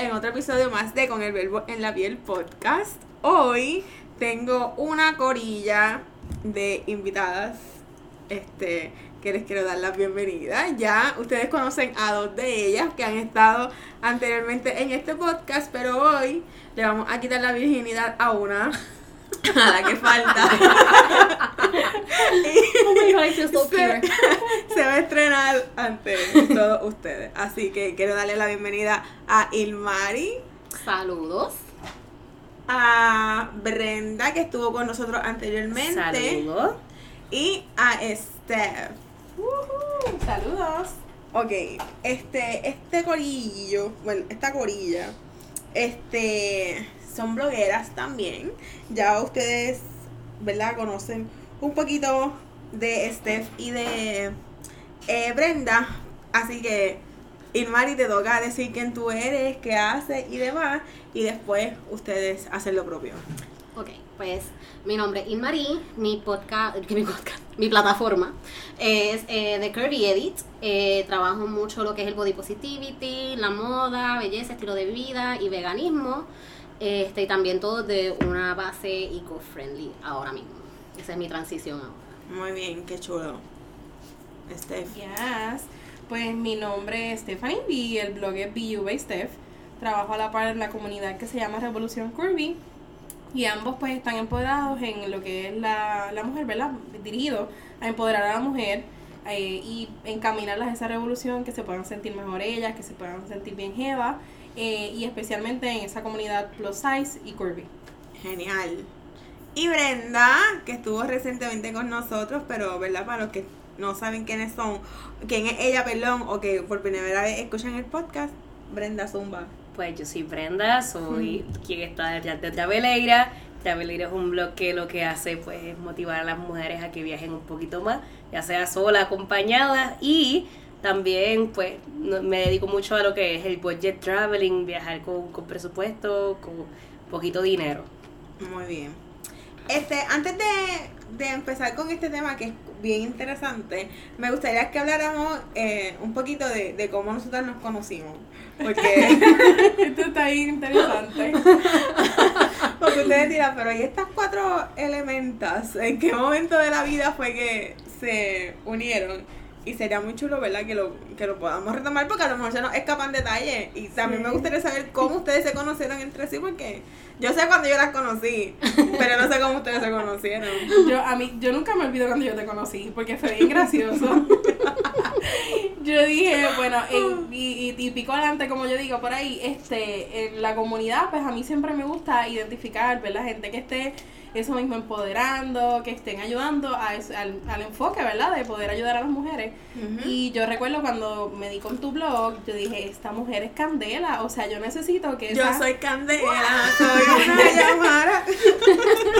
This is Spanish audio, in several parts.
En otro episodio más de Con el Verbo en la Piel podcast. Hoy tengo una corilla de invitadas este, que les quiero dar la bienvenida. Ya ustedes conocen a dos de ellas que han estado anteriormente en este podcast, pero hoy le vamos a quitar la virginidad a una. A la que falta. Oh God, I so se, se va a estrenar ante todos ustedes. Así que quiero darle la bienvenida a Ilmari, Saludos. a Brenda, que estuvo con nosotros anteriormente, Saludos. y a Steph. Saludos. Ok, este, este corillo, bueno, esta corilla, este, son blogueras también. Ya ustedes, ¿verdad? Conocen un poquito de Steph y de eh, Brenda. Así que, Ilmari, te toca decir quién tú eres, qué haces y demás. Y después ustedes hacen lo propio. Ok, pues mi nombre es Inmarie, mi podcast, mi podcast, mi plataforma es eh, Curvy Edit. Eh, trabajo mucho lo que es el body positivity, la moda, belleza, estilo de vida y veganismo. Este, y también todo de una base eco-friendly ahora mismo. Esa es mi transición ahora. Muy bien, qué chulo. Steph. Yes. Pues mi nombre es Stephanie y el blog es BU by Steph. Trabajo a la par en la comunidad que se llama Revolución Curvy. Y ambos pues están empoderados en lo que es la, la mujer, ¿verdad? Dirigido a empoderar a la mujer eh, y encaminarlas a esa revolución, que se puedan sentir mejor ellas, que se puedan sentir bien jeva. eh, y especialmente en esa comunidad plus size y curvy. Genial. Y Brenda, que estuvo recientemente con nosotros, pero, ¿verdad? Para los que no saben quiénes son, quién es ella, perdón, o que por primera vez escuchan el podcast, Brenda Zumba. Pues yo soy Brenda, soy quien está detrás de Traveleira. Traveleira es un blog que lo que hace pues es motivar a las mujeres a que viajen un poquito más, ya sea sola, acompañada y también pues me dedico mucho a lo que es el budget traveling, viajar con, con presupuesto, con poquito dinero. Muy bien. Este, antes de, de empezar con este tema que es bien interesante, me gustaría que habláramos eh, un poquito de, de cómo nosotras nos conocimos. Porque, Esto está bien interesante. porque ustedes dirán, pero ¿y estas cuatro elementas? ¿En qué momento de la vida fue que se unieron? Y sería muy chulo, ¿verdad? Que lo, que lo podamos retomar porque a lo mejor se nos escapan detalles. Y también me gustaría saber cómo ustedes se conocieron entre sí porque yo sé cuando yo las conocí, pero no sé cómo ustedes se conocieron. Yo, a mí, yo nunca me olvido cuando yo te conocí, porque fue bien gracioso. yo dije, bueno, en- y, y, y pico adelante, como yo digo por ahí, este, en la comunidad, pues a mí siempre me gusta identificar, ¿verdad? Gente que esté eso mismo empoderando, que estén ayudando a al, al enfoque, ¿verdad? De poder ayudar a las mujeres. Y yo recuerdo cuando me di con tu blog, yo dije, esta mujer es candela, o sea, yo necesito que Yo esa- soy Candela, soy una llamada.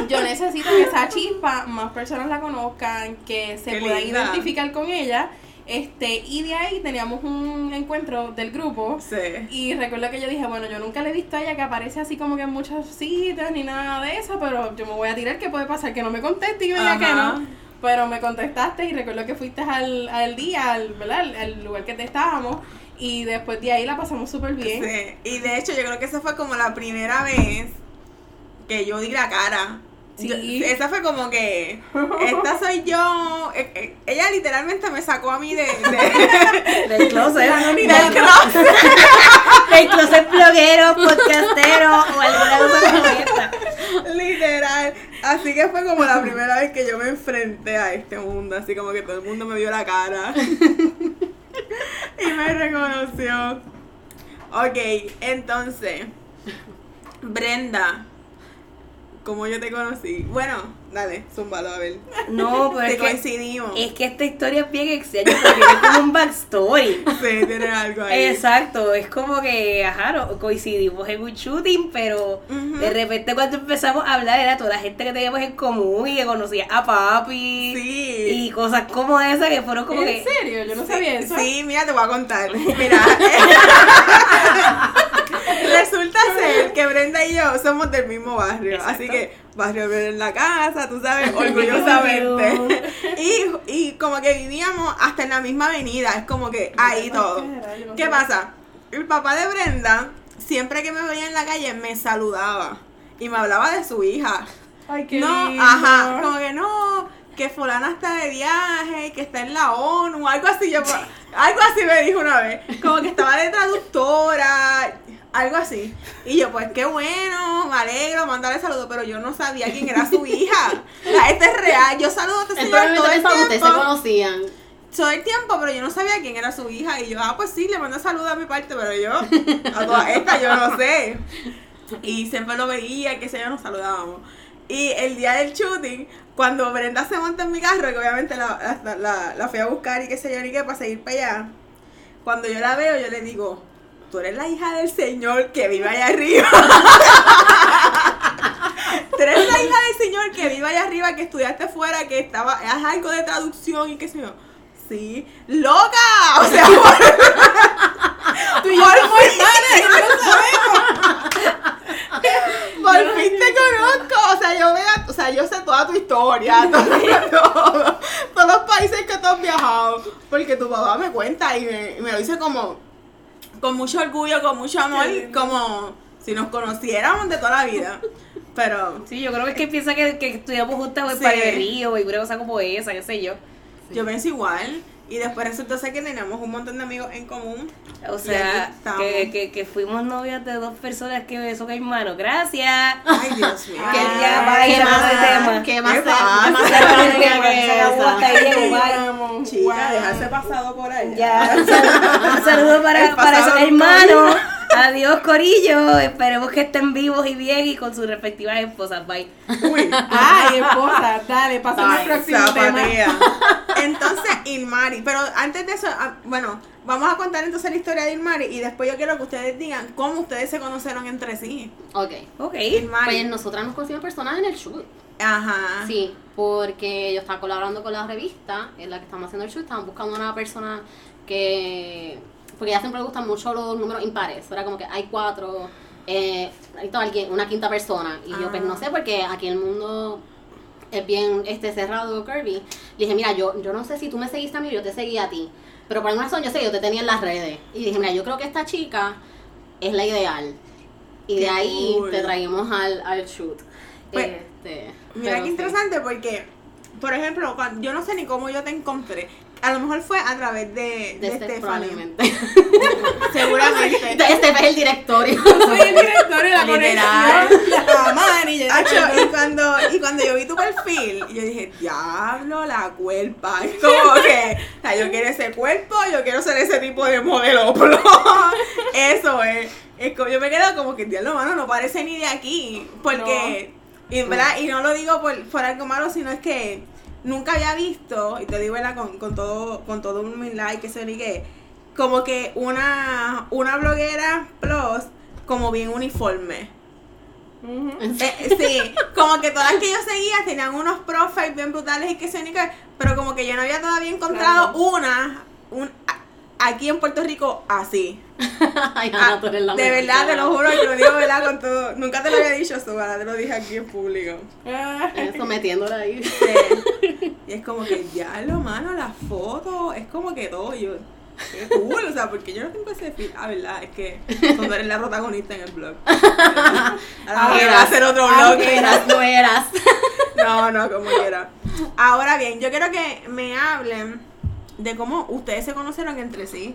yo necesito que esa chispa más personas la conozcan, que se Qué puedan linda. identificar con ella. Este, y de ahí teníamos un encuentro del grupo. Sí. Y recuerdo que yo dije, bueno, yo nunca le he visto a ella que aparece así como que en muchas citas ni nada de eso, pero yo me voy a tirar que puede pasar que no me conteste y me diga que no. Pero me contestaste y recuerdo que fuiste al, al día, al, ¿verdad? Al, al lugar que te estábamos. Y después de ahí la pasamos súper bien. Sí. Y de hecho, yo creo que esa fue como la primera vez que yo di la cara. Sí. Yo- esa fue como que, esta soy yo. Eh, eh, Ella literalmente me sacó a mí de, de- Del closet. del closet. Del closet bloguero, podcastero o alguna cosa como esta. Literal. Así que fue como la primera vez que yo me enfrenté a este mundo. Así como que todo el mundo me vio la cara. y me reconoció. Ok, entonces. Brenda. ¿Cómo yo te conocí? Bueno, dale, zúmbalo a ver. No, pero Te es que, coincidimos. es que esta historia es bien extraña porque tiene como un backstory. Sí, tiene algo ahí. Exacto, es como que, ajá, no- coincidimos en un shooting, pero de repente cuando empezamos a hablar era toda la gente que teníamos en común y que conocía a papi Sí. y cosas como esas que fueron como ¿En que... serio? Yo no sabía eso. Sí, mira, te voy a contar. Mira. Resulta ser que Brenda y yo somos del mismo barrio. Exacto. Así que barrio Brenda en la casa, tú sabes, orgullosamente. y, y como que vivíamos hasta en la misma avenida. Es como que ahí todo. ¿Qué pasa? El papá de Brenda, siempre que me veía en la calle, me saludaba. Y me hablaba de su hija. Ay, qué no, lindo. ajá, como que no, que fulana está de viaje, que está en la ONU, algo así, yo, algo así me dijo una vez, como que estaba de traductora, algo así. Y yo, pues qué bueno, me alegro, mandarle saludos, pero yo no sabía quién era su hija. Sea, este es real, yo saludo a este señor todo el que ustedes se tiempo, conocían. todo el tiempo, pero yo no sabía quién era su hija. Y yo, ah, pues sí, le mando saludos a mi parte, pero yo, a todas estas, yo no sé. Y siempre lo veía, que sé yo, nos saludábamos. Y el día del shooting, cuando Brenda se monta en mi carro, que obviamente la, la, la- la fui a buscar y qué sé yo, ni qué, para seguir para allá. Cuando yo la veo, yo le digo, tú eres la hija del señor que vive allá arriba. tú eres la hija del señor que vive allá arriba, que estudiaste fuera, que estaba, haz algo de traducción y qué sé yo. Sí, loca, o sea, Tú y yo y no sabemos. Por fin te conozco, o sea, yo veo, o sea, yo sé toda tu historia, todo, todos los países que tú has viajado, porque tu papá me cuenta y me, y me lo dice como con mucho orgullo, con mucho amor, como si nos conociéramos de toda la vida. Pero Sí, yo creo que es que piensa que, que estudiamos juntas en Sí. Río y una cosa como esa, qué sé yo. yo pienso igual. Y después resultó ser que teníamos un montón de amigos en común. O sea, que, que, que fuimos novias de dos personas que son hermanos. Gracias. Ay, Dios mío. Que ya va ¿Qué más, tema. ¿Qué más, ¿Qué se- qué más pasa? cercano que Chica, dejarse pasado por allá. Ya, un saludo, para, esos hermanos. Adiós, Corillo. Esperemos que estén vivos y bien y con sus respectivas esposas. Bye. Uy. Ay, esposa, dale, pasamos al próximo tema. Entonces, Ilmari, pero antes de eso, ah, bueno, vamos a contar entonces la historia de Ilmari y después yo quiero que ustedes digan cómo ustedes se conocieron entre sí. Ok. Ok. Ilmari. Pues nosotras nos conocimos personas en el shoot. Ajá. Sí, porque yo estaba colaborando con la revista en la que estamos haciendo el shoot. Estaban buscando una persona que. Porque a ella siempre le gustan mucho los números impares. Era como que hay cuatro. Eh, alguien, una quinta persona. Y yo, pues no Ah. sé, porque aquí el mundo es bien este cerrado, Kirby. Le dije, mira, yo, yo no sé si tú me seguiste a mí o yo te seguí a ti. Pero por alguna razón yo sé yo te tenía en las redes. Y dije, mira, yo creo que esta chica es la ideal. Y de ahí cool. te traímos al, al shoot. Pues, este, Mira qué sí. interesante porque, por ejemplo, cuando, yo no sé ni cómo yo te encontré. A lo mejor fue a través de, De de, este probablemente. Seguramente. Este es el directorio. Soy el director de la Literal. conexión. La manager. Hacho, y cuando, y cuando yo vi tu perfil, yo dije, diablo, la cuerpa. Es como que, o sea, yo quiero ese cuerpo, yo quiero ser ese tipo de modelo. Eso es. es como, yo me quedo como que, diablo, mano, no parece ni de aquí. Porque, y, ¿verdad? y no lo digo por, por algo malo, sino es que nunca había visto, y te digo. Con, con todo, con todo un humildad y que se que como que una, una bloguera plus, como bien uniforme. Eh, sí, como que todas las que yo seguía tenían unos profiles bien brutales y que se pero como que yo no había todavía encontrado Claro. una un, aquí en Puerto Rico así. Ay, Ah, Ana, tú eres la de verdad, te lo juro, yo lo digo verdad con todo. Nunca te lo había dicho, eso, ahora te lo dije aquí en público. Eso, metiéndola ahí. Sí. Y es como que ya lo mano, la foto, es como que todo. yo, qué cool, o sea, porque yo no tengo ese feed. Ah, verdad, es que cuando eres la protagonista en el blog. Ahora voy a hacer otro blog. Aunque eras, no eras. No, no, como quiera. Ahora bien, yo quiero que me hablen de cómo ustedes se conocieron entre sí.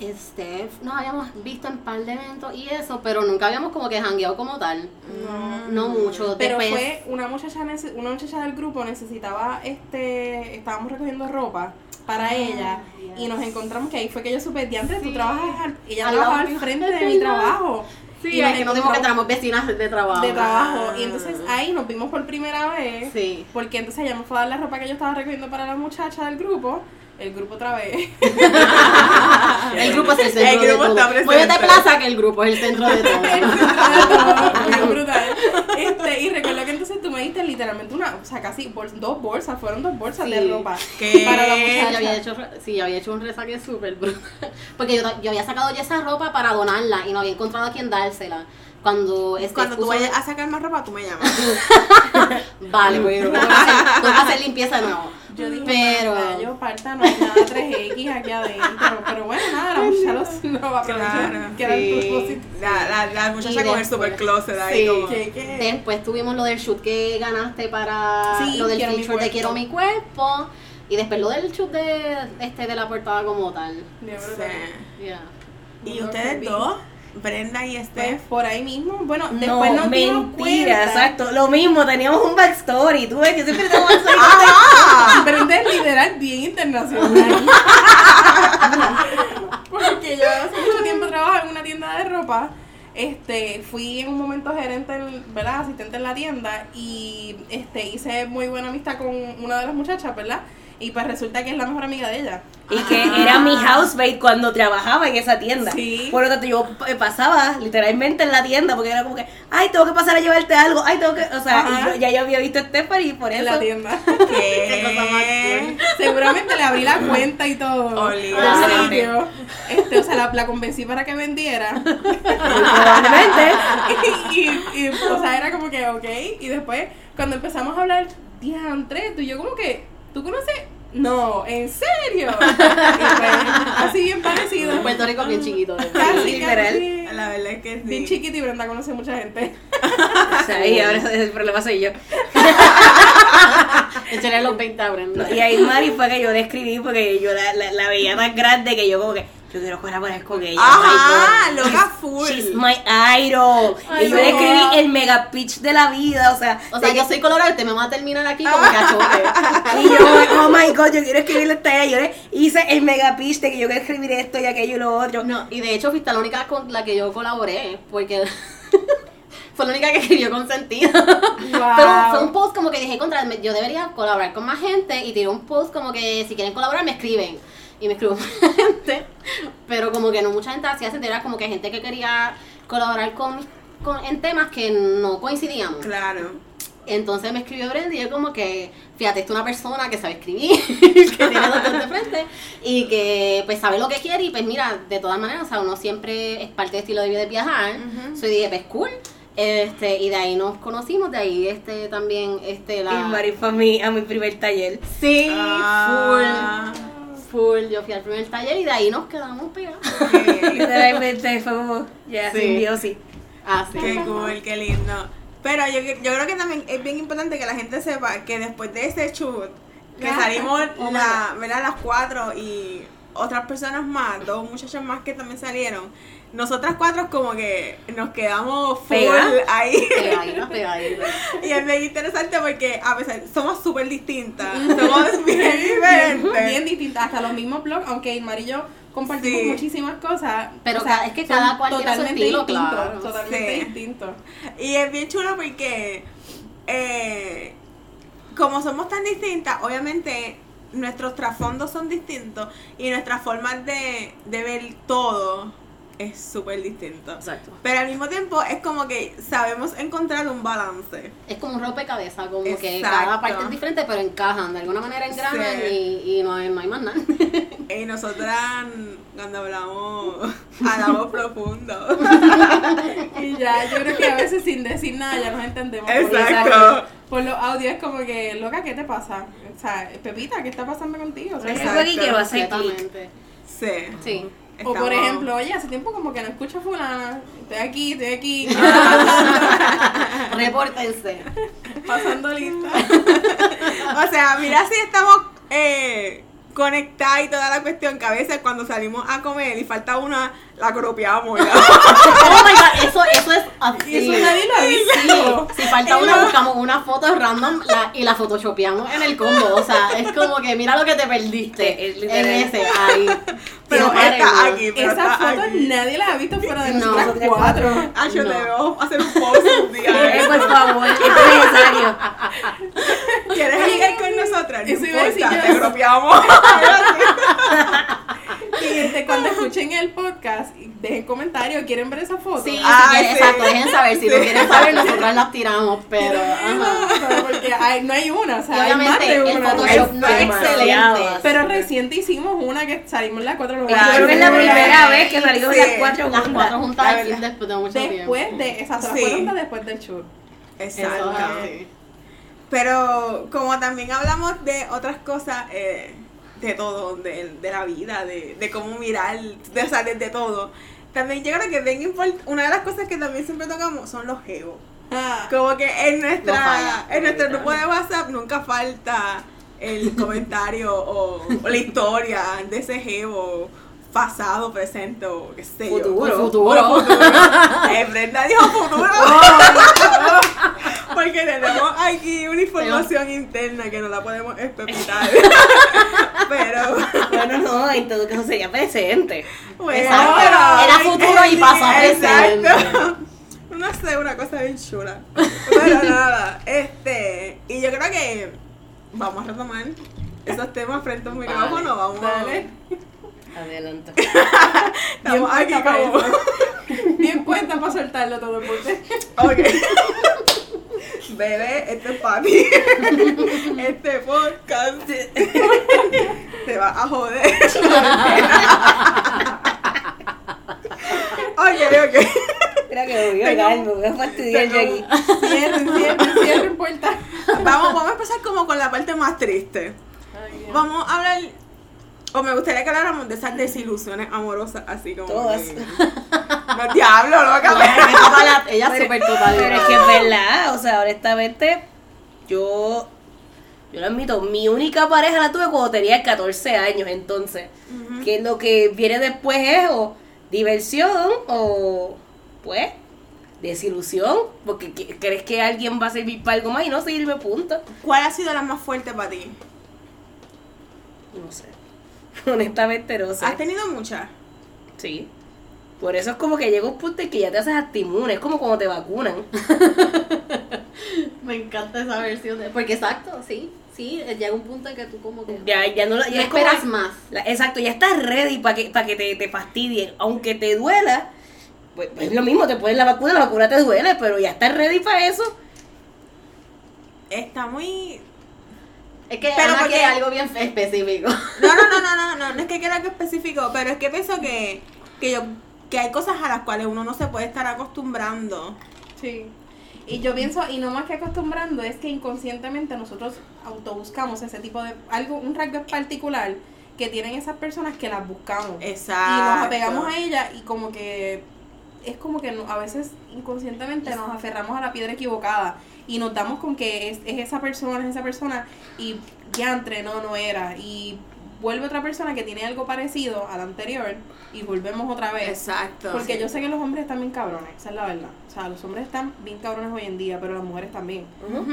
Este, nos habíamos visto en par de eventos y eso, pero nunca habíamos como que jangueado como tal. No. No mucho. Pero Después, fue una muchacha, una muchacha del grupo necesitaba, este, estábamos recogiendo ropa para Ah, ella y nos encontramos que ahí fue que yo supe, diantre, tú trabajas, al- ella Al trabajaba al frente de mi trabajo Sí, Y es nos que no que vecinas de trabajo. de trabajo. Y entonces ahí nos vimos por primera vez. Sí. Porque entonces ella me fue a dar la ropa que yo estaba recogiendo para la muchacha del grupo. El grupo otra vez. El grupo es el centro El grupo de está todo. presente. Muévete plaza que el grupo es el centro de todo. Bien brutal. Este, y recuerdo que entonces tú me diste literalmente una, o sea, casi dos bolsas, fueron dos bolsas de ropa. ¿Qué? Para la Sí, yo muchacha. había hecho, sí, yo había hecho un resaque súper brutal. Porque yo, yo había sacado ya esa ropa para donarla y no había encontrado a quien dársela. Cuando, este, Cuando tú vayas a sacar más ropa, tú me llamas. Vale, pues que hacer, tengo que hacer limpieza de nuevo. Yo dije, Pero- yo parta, no hay nada 3X aquí adentro. Pero bueno, nada, la muchacha los- no va a. Claro, que era el sí. propósito. La, la, la muchacha Y con el después- super closet ahí Sí. como... ¿Qué, qué? Después tuvimos lo del shoot que ganaste para Sí, lo del feature de. Quiero mi cuerpo. Y después lo del shoot de, este, de la portada como tal. Brutal. Sí. Yeah. ¿Y ustedes dos? Brenda y Pues Steph. por ahí mismo. Bueno, después No, nos mentira, exacto. Lo mismo, teníamos un backstory. Tú ves que siempre tengo backstory. ¡Ah! Pero entonces literal bien internacional. Porque yo hace mucho tiempo trabajaba en una tienda de ropa. Este, fui en un momento gerente, en- ¿verdad? Asistente en la tienda y este hice muy buena amistad con una de las muchachas, ¿verdad? Y pues resulta que es la mejor amiga de ella. Y que era mi housemaid cuando trabajaba en esa tienda. Sí. Por lo tanto, yo eh, pasaba literalmente en la tienda porque era como que, ay, tengo que pasar a llevarte algo, ay, tengo que, o sea, yo- ya yo había visto a Stephanie por En eso. la tienda. ¿Qué? Seguramente le abrí la cuenta y todo. Olvídate. Este, o sea, la, la convencí para que vendiera. Probablemente. y, y, y, o sea, era como que, ok. Y después, cuando empezamos a hablar, diantre, tú y yo como que, ¿tú conoces? No, ¿en serio? Y pues, así bien parecido. Puerto Rico bien chiquito. Casi, literal. casi. La verdad es que sí. Bien chiquito y Brenda conoce mucha gente. O sea, y ahora el problema soy yo. Échale los 20 a Brenda. Y ahí Mari fue que yo describí porque yo la, la, la veía tan grande que yo como que, yo quiero colaborar con ella. Ajá, oh my God. loca full. She's my idol. Ay, y yo no. le escribí el mega pitch de la vida, o sea, O sea, yo que- soy colorado y te me va a terminar aquí como choque. Y yo, oh my god, yo quiero escribirle a esta ella. Yo le hice el mega pitch de que yo quiero escribir esto y aquello y lo otro. No, y de hecho fuiste la única con la que yo colaboré, porque fue la única que escribió con sentido. Wow. Pero fue un post como que dije, contra, me- yo debería colaborar con más gente y tiré un post como que si quieren colaborar me escriben. Y me escribió mucha gente, pero como que no mucha gente hacía era como que gente que quería colaborar con, con- en temas que no coincidíamos. Claro. Entonces me escribió Brenda y yo como que, fíjate, es una persona que sabe escribir, que tiene dos de frente y que pues sabe lo que quiere y pues mira, de todas maneras, o sea, uno siempre es parte del estilo de vida de viajar. Ujú. So, y dije, pues cool. Este, y de ahí nos conocimos, de ahí este también, este, la... Y Mari fue a mi, a mi primer taller. Sí, Ah. full, full. Yo fui al primer taller y de ahí nos quedamos pegados. Qué, Literalmente fue como, ya, Sí. simbiosis. Así. qué cool, qué lindo. Pero yo, yo creo que también es bien importante que la gente sepa que después de ese shoot, que Ah, salimos oh la, ¿verdad? las cuatro y otras personas más, dos muchachos más que también salieron, nosotras cuatro como que nos quedamos full Pega. ahí. Pegaditas. Y es bien interesante porque a pesar, somos súper distintas, somos bien diferentes. Bien distintas, hasta los mismos blogs, aunque Ilmar y yo compartimos Sí. muchísimas cosas. Pero o sea, es que cada cual tiene su totalmente estilo, distintos, claro. Totalmente Sí. distintos. Y es bien chulo porque, eh, como somos tan distintas, obviamente nuestros trasfondos son distintos y nuestras formas de, de ver todo es súper distinto. Exacto. Pero al mismo tiempo es como que sabemos encontrar un balance. Es como un rompecabezas, como que cada parte es diferente, pero encajan, de alguna manera engranan Sí. y, y no, hay, no hay más nada. Y nosotras, cuando hablamos, hablamos profundo. Y ya, yo creo que a veces sin decir nada ya nos entendemos. por- Exacto. Por los audios es como que, loca, ¿qué te pasa? O sea, Pepita, ¿qué está pasando contigo? O, sea, Exacto. Quiero hacer clic. Completamente. Sí. O por ejemplo, oye, hace tiempo como que no escucho a fulana. Estoy aquí, estoy aquí. Repórtense. pasando lista. O sea, mira si estamos eh, conectada y toda la cuestión que a veces cuando salimos a comer y falta una, la cropeamos. ¿ya? Oh my god, eso, eso es así. Eso nadie lo ha visto. Sí, si falta una, buscamos una foto random la- y la photoshopeamos en el combo. O sea, es como que mira lo que te perdiste. Sí, es en ese, ahí. Pero Sí, está aquí, pero Esas está fotos aquí. nadie las ha visto fuera de No. nosotras cuatro. Ah, yo No. te veo hacer un post un día. Eh, por favor, es necesario. ¿Quieres ligar con nosotras? No Eso iba a decir importa, te cropeamos. Cuando escuchen el podcast, dejen comentarios, ¿quieren ver esa foto? Sí, Ah, si quieren, sí. exacto, dejen saber. Si no quieren saber, nosotras las tiramos, pero. Ajá. Pero porque hay- no hay una, o sea, hay más de el una. Photoshop no es Demasiado. excelente. Pero reciente hicimos una que salimos las cuatro Claro. Creo que es la Sí. primera vez que salimos Sí. las cuatro Las juntas. cuatro juntas después de mucho tiempo. Después de, exacto, las Sí. cuatro juntas después del show. Exacto. Pero como también hablamos de otras cosas, eh, de todo, de, de la vida, de, de cómo mirar, de, o sea, de, de todo. También yo creo que bien una de las cosas que también siempre tocamos son los geos. Ah, Como que en No nuestra falla, en nuestro grupo de WhatsApp nunca falta el comentario o, o la historia de ese geo pasado, presente o qué sé yo. Futuro. Futuro. Futuro. Eh, Brenda dijo futuro. Porque tenemos aquí una información interna que no la podemos especular. Pero Bueno, no, en todo caso sería presente. bueno, Exacto. Era futuro y pasó a presente. Exacto. No sé, una cosa bien chula. Pero nada, este. Y yo creo que vamos a retomar esos temas frente a un micrófono. Vamos dale. Adelante. Estamos Bien aquí como. Bien puesta para soltarlo todo el mundo. Ok. Bebé, este es para ti. Este podcast te va a joder. ok, ok. Mira que me voy a ahogar, me fastidiar yo aquí. Cierren, cierren, cierren puerta. Vamos, vamos a empezar como con la parte más triste. Vamos a hablar. O me gustaría que habláramos de esas desilusiones amorosas, así como. Todas. que- No, diablo, loca. Total- Ella es súper total. Pero es que es verdad, o sea, honestamente, yo, yo lo admito, mi única pareja la tuve cuando tenía 14 años, entonces, que lo que viene después es o diversión o, pues, desilusión, porque que- crees que alguien va a servir para algo más y no sirve, punto. ¿Cuál ha sido la más fuerte para ti? No sé, honestamente no sé. ¿Has tenido muchas? Sí. Por eso es como que llega un punto en que ya te haces hasta inmune, es como cuando te vacunan. Me encanta esa versión de. Porque exacto, sí. Sí, llega un punto en que tú como que. Ya, ya no, como- esperas más. La- exacto, ya estás ready para que, para que te, te fastidien. Aunque te duela, pues es lo mismo, te pones la vacuna, la vacuna te duele, pero ya estás ready para eso. Está muy. Es que Pero porque- quiere algo bien específico. No, no, no, no, no, no, no es que quiera algo específico, pero es que pienso que, que yo que hay cosas a las cuales uno no se puede estar acostumbrando. Sí. Y yo pienso, y no más que acostumbrando, es que inconscientemente nosotros autobuscamos ese tipo de algo, un rasgo particular que tienen esas personas que las buscamos. Exacto. Y nos apegamos a ella y como que es como que a veces inconscientemente nos aferramos a la piedra equivocada y nos damos con que es, es esa persona, es esa persona y ya entre no, no era. Y vuelve otra persona que tiene algo parecido al anterior y volvemos otra vez. Exacto. Porque sí. yo sé que los hombres están bien cabrones, esa es la verdad. O sea, los hombres están bien cabrones hoy en día, pero las mujeres también.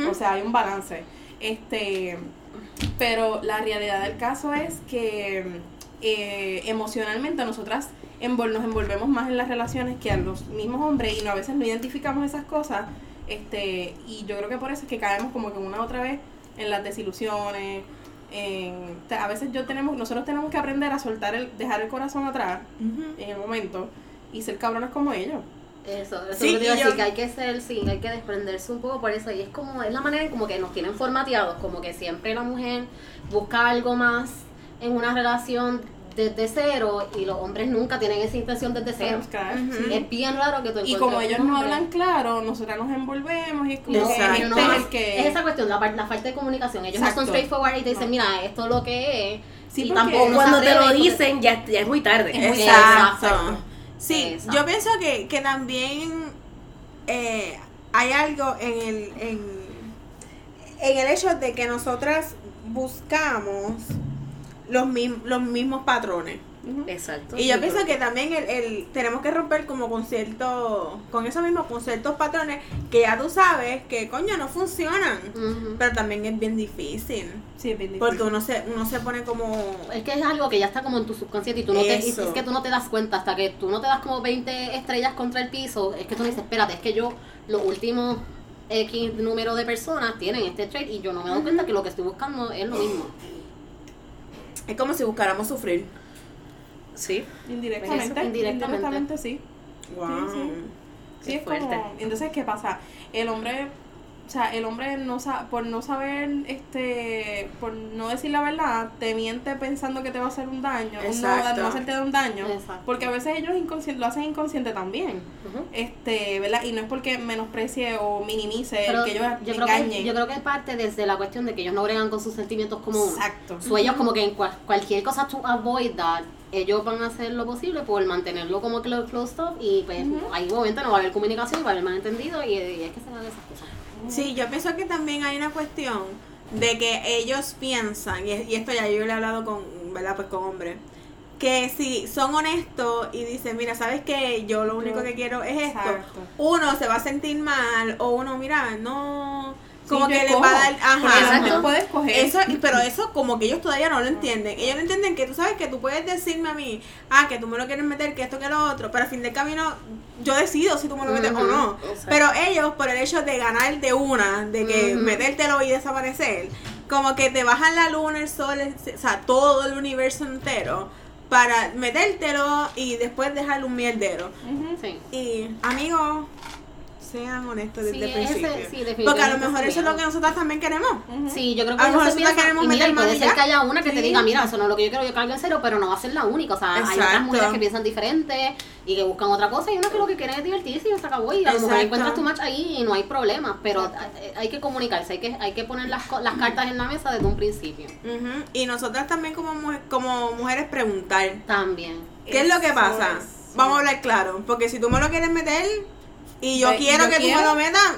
O sea, hay un balance. Este, pero la realidad del caso es que eh, emocionalmente nosotras envol- nos envolvemos más en las relaciones que a los mismos hombres y no, a veces no identificamos esas cosas. Este, y yo creo que por eso es que caemos como que una otra vez en las desilusiones. En, a veces yo tenemos, nosotros tenemos que aprender a soltar el, dejar el corazón atrás en el momento y ser cabrones como ellos. Eso, eso Sí, es lo que decir, yo- que hay que ser, sí, hay que desprenderse un poco por eso. Y es como, es la manera en como que nos tienen formateados, como que siempre la mujer busca algo más en una relación desde cero y los hombres nunca tienen esa intención desde cero. sí. Es bien raro que tú Y como ellos no hablan claro, nosotras nos envolvemos y es como No, que Exacto. este no, es que... esa cuestión, la, la falta de comunicación. Ellos no Exacto. son straightforward y te dicen, No. mira, esto es lo que es. Sí, y tampoco no Cuando te lo porque- dicen, ya, ya es muy tarde. Es muy Exacto. Exacto. Sí, Exacto. yo pienso que, que también eh, hay algo en el, en, en el hecho de que nosotras buscamos los, mim- los mismos patrones. Exacto. Y yo Sí, pienso pero- que también el, el- tenemos que romper como con ciertos, con eso mismo, con ciertos patrones que ya tú sabes que coño no funcionan. Pero también es bien difícil. Sí, es bien difícil. Porque uno se, uno se pone como Es que es algo que ya está como en tu subconsciente y tú no te, es que tú no te das cuenta hasta que tú no te das como 20 estrellas contra el piso, es que tú no dices, espérate, es que yo los últimos X número de personas tienen este trait y yo no me doy cuenta que lo que estoy buscando es lo mismo. Es como si buscáramos sufrir. Sí. Indirectamente. Eso, indirectamente. indirectamente sí. Wow. sí. Es fuerte. como. Entonces, ¿qué pasa? El hombre. O sea, el hombre no sa por no saber, este, por no decir la verdad, te miente pensando que te va a hacer un daño, no, Exacto. no hacerte un daño, Exacto. porque a veces ellos lo hacen inconsciente también, este, ¿verdad? Y no es porque menosprecie o minimice Pero el que ellos yo, creo engañen. que, yo creo que parte desde la cuestión de que ellos no bregan con sus sentimientos como uno. Exacto. So, ellos como que en cual- cualquier cosa to avoid that, ellos van a hacer lo posible por mantenerlo como clo- closed off y pues Ujú. ahí obviamente no va a haber comunicación, va a haber malentendido y, y es que se dan esas cosas. Sí, yo pienso que también hay una cuestión de que ellos piensan, y, y esto ya yo le he hablado con, ¿verdad? Pues con hombres, que si son honestos y dicen, mira, ¿sabes qué? Yo lo único que quiero es esto. Exacto. Uno se va a sentir mal o uno, mira, no... Como Sí, que les va a dar... Ajá. la mujer Exacto. puede escoger. Eso, pero eso como que ellos todavía no lo entienden. Ellos no entienden que tú sabes que tú puedes decirme a mí, ah, que tú me lo quieres meter, que esto, que lo otro, pero al fin del camino yo decido si tú me lo metes o no. exacto. Pero ellos, por el hecho de ganar de una, de que Ujú. metértelo y desaparecer, como que te bajan la luna, el sol, el- o sea, todo el universo entero para metértelo y después dejarlo un mierdero. Ujú. Sí. Y, amigos, sean honestos desde Sí, el ese- principio. sí, definitivamente Porque a lo mejor eso es lo que nosotras también queremos. Sí, yo creo que A lo mejor nosotras queremos mira, meter y puede ser que haya una que te diga, mira, eso no es lo que yo quiero, yo cargo en cero, pero no va a ser la única. O sea, hay otras mujeres que piensan diferente y que buscan otra cosa y una que lo que quieren es divertirse y se acabó. Y a lo mejor encuentras tu match ahí y no hay problema, pero hay que comunicarse, hay que, hay que poner las, las cartas en la mesa desde un principio. Ujú, Y nosotras también como, como mujeres preguntar, También. ¿qué es lo que pasa? es. Vamos a hablar claro, porque si tú me lo quieres meter y yo y quiero yo que tú quiero. me lo metas,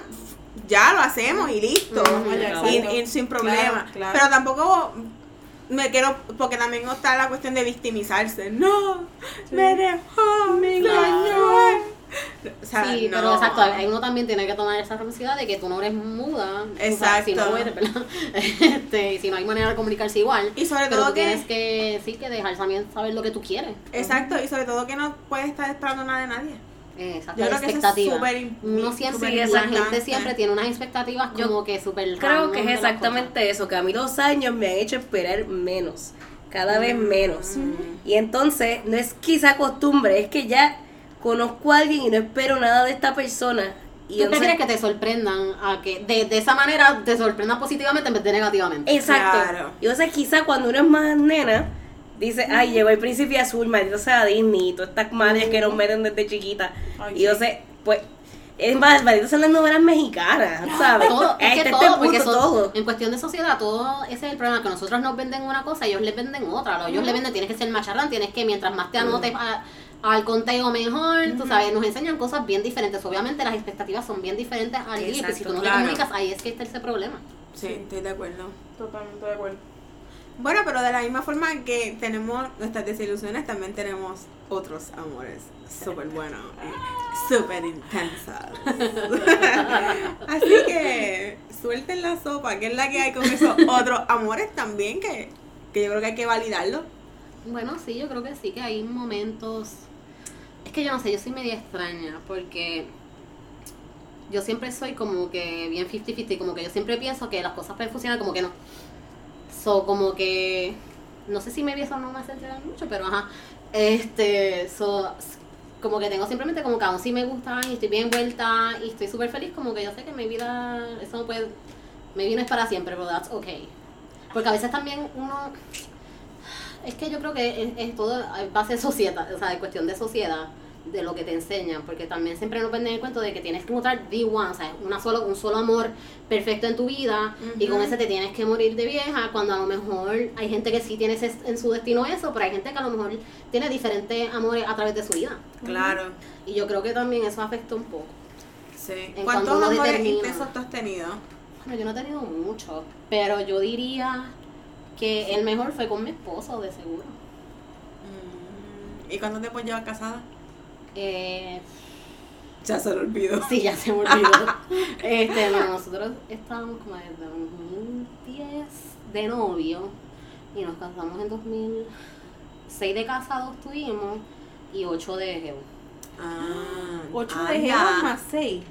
ya lo hacemos y listo. Y, y sin problema. Claro, claro. Pero tampoco me quiero, porque también está la cuestión de victimizarse. No, me dejó, me engañó. O sea, sí, no. pero exacto, uno también tiene que tomar esa responsabilidad de que tú no eres muda. o sea, Exacto. si no eres, ¿verdad? Este, y si no hay manera de comunicarse igual. Y sobre pero todo tú que- tienes que, sí, que dejar también saber lo que tú quieres. Exacto, y sobre todo que no puedes estar esperando nada de nadie. Exacto, Yo creo que eso es súper Uno siempre, súper la gente siempre tiene unas expectativas Yo como que súper Creo que es exactamente eso, que a mí los años me han hecho esperar menos, cada vez Mm. menos. Y entonces, no es quizá costumbre, es que ya conozco a alguien y no espero nada de esta persona. Y ¿Tú prefieres que te sorprendan a que de, de esa manera te sorprendan positivamente en vez de negativamente? Exacto. Claro. Y entonces quizá cuando uno es más nena, dice, ay, llegó el príncipe azul, maldito sea Disney, y todas estas madres que nos meten desde chiquita. Ay, y sí. entonces, pues, es más, malditos son las novelas mexicanas, ¿sabes? Todo, es Hasta que este todo, porque punto, son- todo. en cuestión de sociedad, todo ese es el problema, que nosotros nos venden una cosa, ellos les venden otra, ¿no? ellos le venden, tienes que ser macharrán, tienes que, mientras más te anotes a- al conteo mejor, tú sabes, nos enseñan cosas bien diferentes, obviamente las expectativas son bien diferentes al límite, si tú no claro. te comunicas, ahí es que está ese problema. Sí, estoy de acuerdo. Totalmente de acuerdo. Bueno, pero de la misma forma que tenemos nuestras desilusiones, también tenemos otros amores súper buenos y súper intensos. Así que suelten la sopa, que es la que hay con esos otros amores también, que, que yo creo que hay que validarlo. Bueno, sí, yo creo que sí, que hay momentos... Es que yo no sé, yo soy media extraña, porque yo siempre soy como que bien 50-50, como que yo siempre pienso que las cosas pueden funcionar, como que no. So, como que... No sé si me eso no me hace entregar mucho, pero ajá. Este, so, como que tengo simplemente como que aún sí me gusta y estoy bien envuelta y estoy súper feliz, como que yo sé que mi vida, eso no puede, mi vida es para siempre, pero that's okay. Porque a veces también uno, es que yo creo que es, es todo a base de sociedad, o sea, de cuestión de sociedad, de lo que te enseñan, porque también siempre nos venden el cuento de que tienes que encontrar the one, o sea, una solo, un solo amor perfecto en tu vida, y con ese te tienes que morir de vieja, cuando a lo mejor hay gente que sí tiene ese- en su destino eso, pero hay gente que a lo mejor tiene diferentes amores a través de su vida. Claro, Y yo creo que también eso afecta un poco. sí. ¿Cuántos amores intensos tú has tenido? Bueno, yo no he tenido mucho, pero yo diría que el mejor fue con mi esposo, de seguro. Mm, ¿Y cuánto tiempo llevas casada? Eh, Ya se lo olvidó. sí, ya se me olvidó. este, no, nosotros estábamos como desde 2010 de novio y nos casamos en 2006 de casados tuvimos y 8 de geo. Ah, 8 ah, de jevas más 6.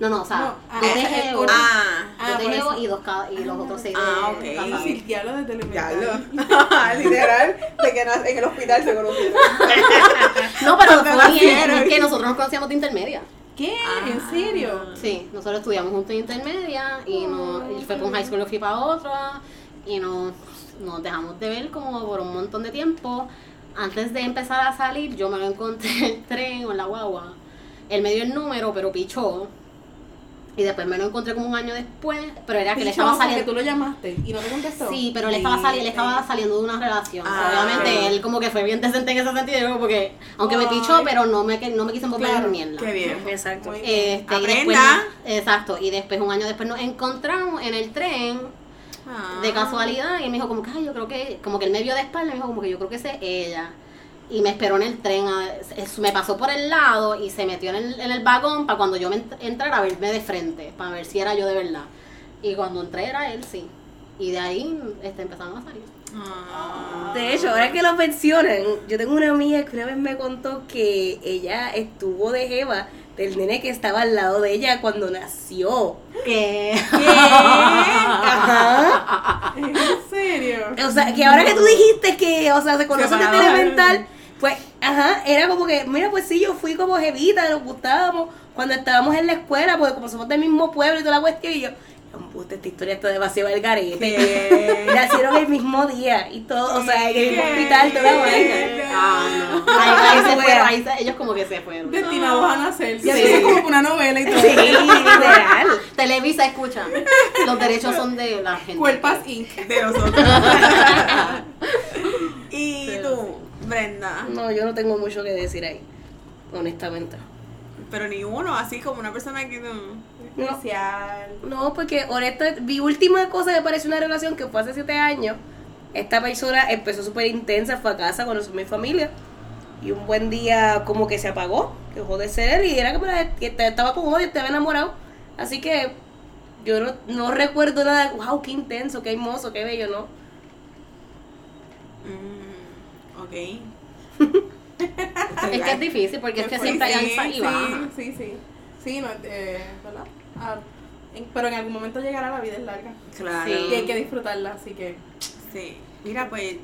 No, no, o sea, No, ah, dos de geo. Ah, Ah, dos de geo eso. y, dos y los otros seis de Ah, ok. Sí, el diablo de ya Telemental. lo. Literal, de que nace- en el hospital se conocieron. No, pero fue bien, es que nosotros nos conocíamos de intermedia. ¿Qué? Ah. ¿En serio? Sí, nosotros estudiamos juntos en intermedia y, no, y fue por un high school, yo fui para otra y nos, nos dejamos de ver como por un montón de tiempo. Antes de empezar a salir, yo me lo encontré en el tren o en la guagua. Él me dio el número, pero pichó. Y después me lo encontré como un año después, pero era que le estaba porque saliendo. tú lo llamaste y no te contestó. Sí, pero él estaba, sali- él estaba saliendo de una relación. Ah, Obviamente, él como que fue bien decente en ese sentido, yo porque aunque me pichó, pero no me, que- no me quiso envolver Claro, en mierda. Qué bien. Exacto. Este, y Aprenda. después, exacto, y después un año después nos encontramos en el tren Ah. de casualidad y él me dijo como que, ay, yo creo que, como que él me vio de espalda y me dijo como que yo creo que esa es ella. Y me esperó en el tren, a- es- me pasó por el lado y se metió en el, en el vagón para cuando yo me ent- entrara a verme de frente, para ver si era yo de verdad. Y cuando entré era él, sí. Y de ahí este, empezamos a salir. Ah. De hecho, ahora que lo mencionan, yo tengo una amiga que una vez me contó que ella estuvo de jeva del nene que estaba al lado de ella cuando nació. ¿Qué? Ajá. ¿En serio? O sea, que ahora que tú dijiste que, o sea, se conoce de elemental, pues, ajá, era como que, mira, pues sí, yo fui como jevita, nos gustábamos cuando estábamos en la escuela, porque como somos del mismo pueblo y toda la cuestión, y yo, puta, esta historia está demasiado al garete. Nacieron el mismo día y todo, o sea, en el mismo hospital, toda la vaina. Ah, no. Ahí, ahí se fueron, ahí se- ellos como que se fueron. Destinados a nacer. Ya Sí. tienes como una novela y todo. Sí, literal. Televisa, escucha. Los derechos son de la gente. Cuerpas Inc. De nosotros. y tú, Brenda. No, yo no tengo mucho que decir ahí, honestamente. Pero ni uno, así como una persona que no. Especial. No, porque honestamente, mi última cosa me pareció una relación que fue hace siete años. Esta persona empezó súper intensa, fue a casa, conoció a mi familia. Y un buen día como que se apagó, dejó de ser él y era que me la- que estaba con odio, estaba enamorado. Así que yo no, no recuerdo nada, wow, qué intenso, qué hermoso, qué bello, ¿no? Mm, ok. Es que es difícil porque es que Sí, siempre hay alza y Sí, baja. sí, sí. Sí, no, eh, ¿verdad? Ah, en- pero en algún momento llegará la vida es larga. Claro. Sí. Y hay que disfrutarla, así que. Sí. Mira, pues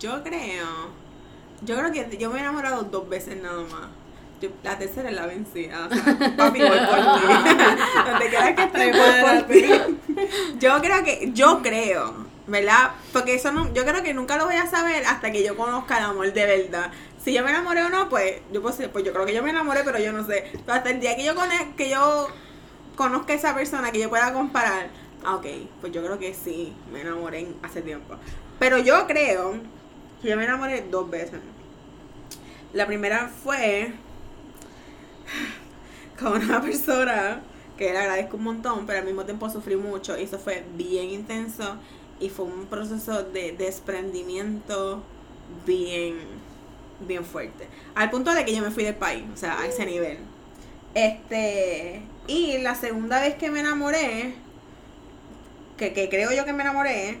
yo creo. Yo creo que yo me he enamorado dos veces nada más. Yo- la tercera es la vencida. O sea, papi, voy por ti. Donde quieras que esté, voy por ti. Yo creo que, yo creo, ¿verdad? Porque eso no, yo creo que nunca lo voy a saber hasta que yo conozca el amor de verdad. Si yo me enamoré o no, pues yo pues, pues yo creo que yo me enamoré, pero yo no sé. Pero hasta el día que yo que yo conozca a esa persona, que yo pueda comparar, ah, ok, pues yo creo que sí, me enamoré en- hace tiempo. Pero yo creo que yo me enamoré dos veces. La primera fue con una persona que le agradezco un montón, pero al mismo tiempo sufrí mucho y eso fue bien intenso y fue un proceso de desprendimiento bien, bien fuerte. Al punto de que yo me fui del país, o sea, a ese nivel. Este, y la segunda vez que me enamoré, que, que creo yo que me enamoré,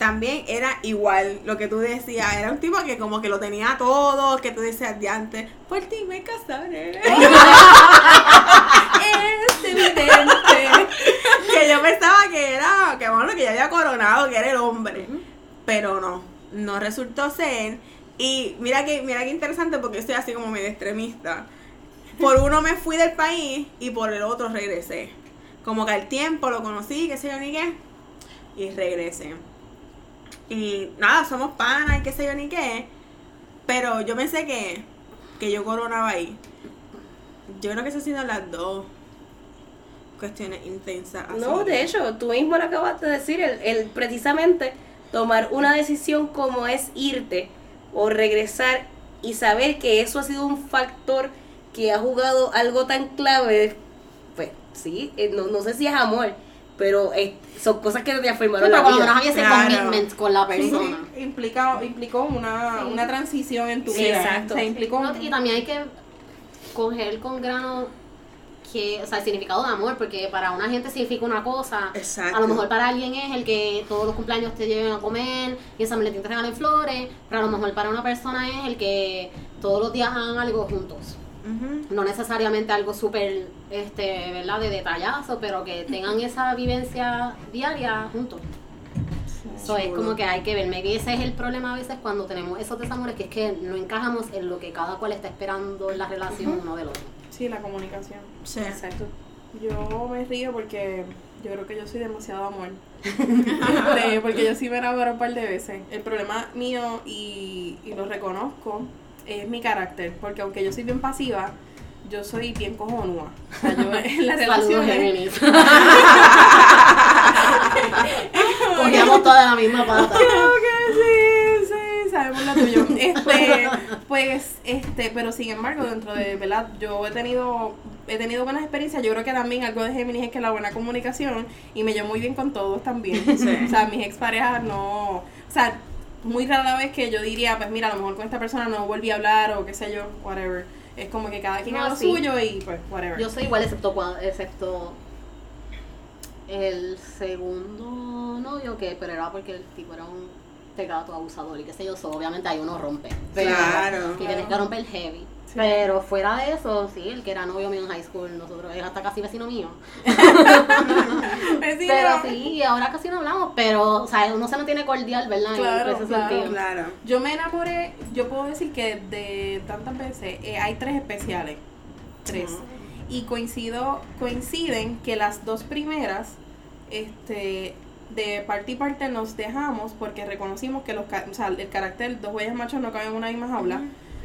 también era igual lo que tú decías. Era un tipo que como que lo tenía todo, que tú decías de antes, por ti me casaré. Es evidente. que yo pensaba que era, que bueno, que ya había coronado, que era el hombre. Pero no, no resultó ser. Y mira que, mira que interesante porque yo estoy así como medio extremista. Por uno me fui del país y por el otro regresé. Como que al tiempo lo conocí, qué sé yo ni qué. Y regresé. Y nada, somos panas y qué sé yo ni qué. Pero yo pensé que, que yo coronaba ahí. Yo creo que esas han sido las dos cuestiones intensas. así. No, de hecho, tú mismo lo acabas de decir, el, el precisamente tomar una decisión como es irte o regresar y saber que eso ha sido un factor que ha jugado algo tan clave, pues sí, eh, no, no sé si es amor, pero eh, son cosas que te Sí, transformaron pero la menos vida. había ese Claro. commitment con la persona. Implica, implicó una, Sí. una transición en tu Sí, vida. exacto. O sea, implicó No, y también hay que coger con grano que, o sea, el significado de amor, porque para una gente significa una cosa, Exacto. a lo mejor para alguien es el que todos los cumpleaños te lleven a comer y en San Valentín te regalen flores, pero a lo mejor para una persona es el que todos los días hagan algo juntos. Ujú. No necesariamente algo súper, este, ¿verdad? De detallazo, pero que tengan esa vivencia diaria juntos. Eso es como que hay que ver. Maybe ese es el problema a veces cuando tenemos esos desamores, que es que no encajamos en lo que cada cual está esperando en la relación uno del otro. Sí, la comunicación. Sí. Exacto. Yo me río porque yo creo que yo soy demasiado amor. Este, porque yo sí me enamoro un par de veces. El problema mío, y, y lo reconozco, es mi carácter. Porque aunque yo soy bien pasiva, yo soy bien cojonúa. O sea, yo en las Saludos, relaciones... Cogíamos toda la misma pata. Creo que sí, sí, sabemos lo tuyo. Este, pues, este, pero sin embargo, dentro de, ¿verdad? Yo he tenido, he tenido buenas experiencias. Yo creo que también algo de Géminis es que la buena comunicación y me llevo muy bien con todos también. Sí. O sea, mis exparejas no, o sea, muy rara la vez que yo diría, pues mira, a lo mejor con esta persona no volví a hablar o qué sé yo, whatever. Es como que cada quien No, haga lo sí. suyo y pues, whatever. Yo soy igual, excepto, excepto el segundo novio, que pero era porque el tipo era un tecato abusador y qué sé yo, so, obviamente ahí uno rompe. Pero, Claro. Y tienes que romper heavy. Sí. Pero fuera de eso, sí, el que era novio mío en high school, nosotros es hasta casi vecino mío. Vecino. Pero sí, y ahora casi no hablamos, pero, o sea, uno se mantiene cordial, ¿verdad? En Claro, ese claro. sentido. Claro. Yo me enamoré, yo puedo decir que de tantas veces eh, hay tres especiales. Tres. Y coincido, coinciden que las dos primeras, este, de parte y parte nos dejamos porque reconocimos que los, o sea, el carácter, dos huellas machos no caben en una misma jaula.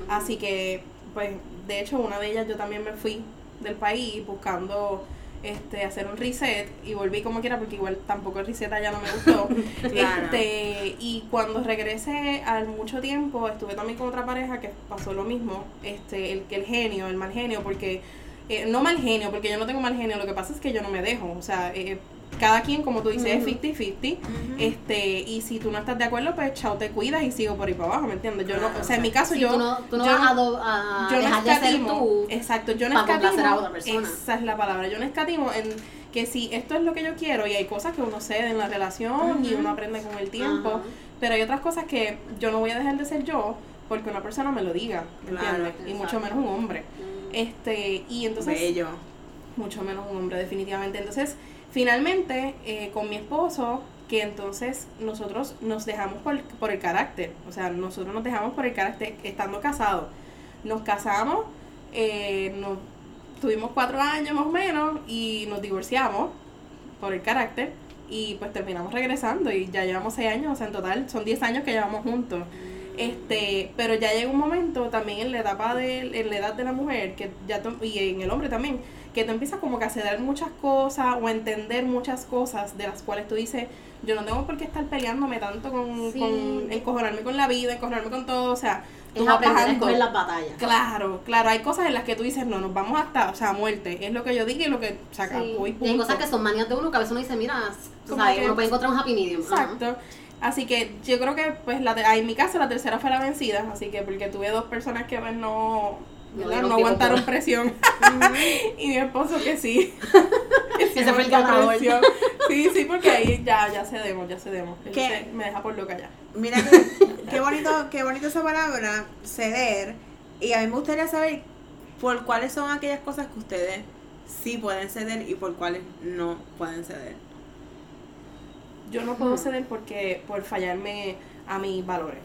Así que, pues, de hecho, una de ellas yo también me fui del país buscando este hacer un reset y volví como quiera porque igual tampoco el reset allá no me gustó. Claro. Este, y cuando regresé al mucho tiempo, estuve también con otra pareja que pasó lo mismo, este, el que el genio, el mal genio, porque eh, no mal genio, porque yo no tengo mal genio, lo que pasa es que yo no me dejo, o sea, eh, cada quien, como tú dices, es 50-50. Este, y si tú no estás de acuerdo, pues chao, te cuidas y sigo por ahí para abajo, ¿me entiendes? Yo no, o sea, en mi caso Sí, yo tú no, tú no yo vas a, do- a yo no dejar de ser escatimo, tú. exacto, yo no escatimo, a otra persona. esa es la palabra, yo no escatimo en que si esto es lo que yo quiero y hay cosas que uno cede en la relación y uno aprende con el tiempo, pero hay otras cosas que yo no voy a dejar de ser yo porque una persona me lo diga, ¿me Claro, entiendes? Y mucho menos un hombre. Este, y entonces Bello. mucho menos un hombre definitivamente. Entonces, finalmente, eh, con mi esposo, que entonces nosotros nos dejamos por, por el carácter, o sea, nosotros nos dejamos por el carácter estando casados. Nos casamos, eh, nos, tuvimos cuatro años más o menos y nos divorciamos por el carácter y pues terminamos regresando y ya llevamos seis años, o sea, en total son diez años que llevamos juntos. Este, pero ya llega un momento también en la etapa de, en la edad de la mujer, que ya y en el hombre también, que tú empiezas como que a ceder muchas cosas o a entender muchas cosas de las cuales tú dices, yo no tengo por qué estar peleándome tanto con, Sí. con encojonarme con la vida, encojonarme con todo, o sea, tú Es vas bajando. las batallas. Claro, claro, hay cosas en las que tú dices, no, nos vamos hasta, o sea, muerte, es lo que yo digo y lo que saca, Sí. voy Y hay punto. cosas que son manías de uno que a veces uno dice, mira, sabes, que- uno puede encontrar un happy medium. Exacto. Así que yo creo que, pues, la te- ah, en mi caso la tercera fue la vencida, así que porque tuve dos personas que pues, no, No aguantaron por- presión y mi esposo que sí. Ese fue el aguantó ganador. presión. Sí, sí, porque ahí ya, ya cedemos, ya cedemos. Se- me deja por loca ya. Mira que, qué bonito, qué bonito esa palabra, ceder. Y a mí me gustaría saber por cuáles son aquellas cosas que ustedes sí pueden ceder y por cuáles no pueden ceder. Yo no puedo ceder porque por fallarme a mis valores.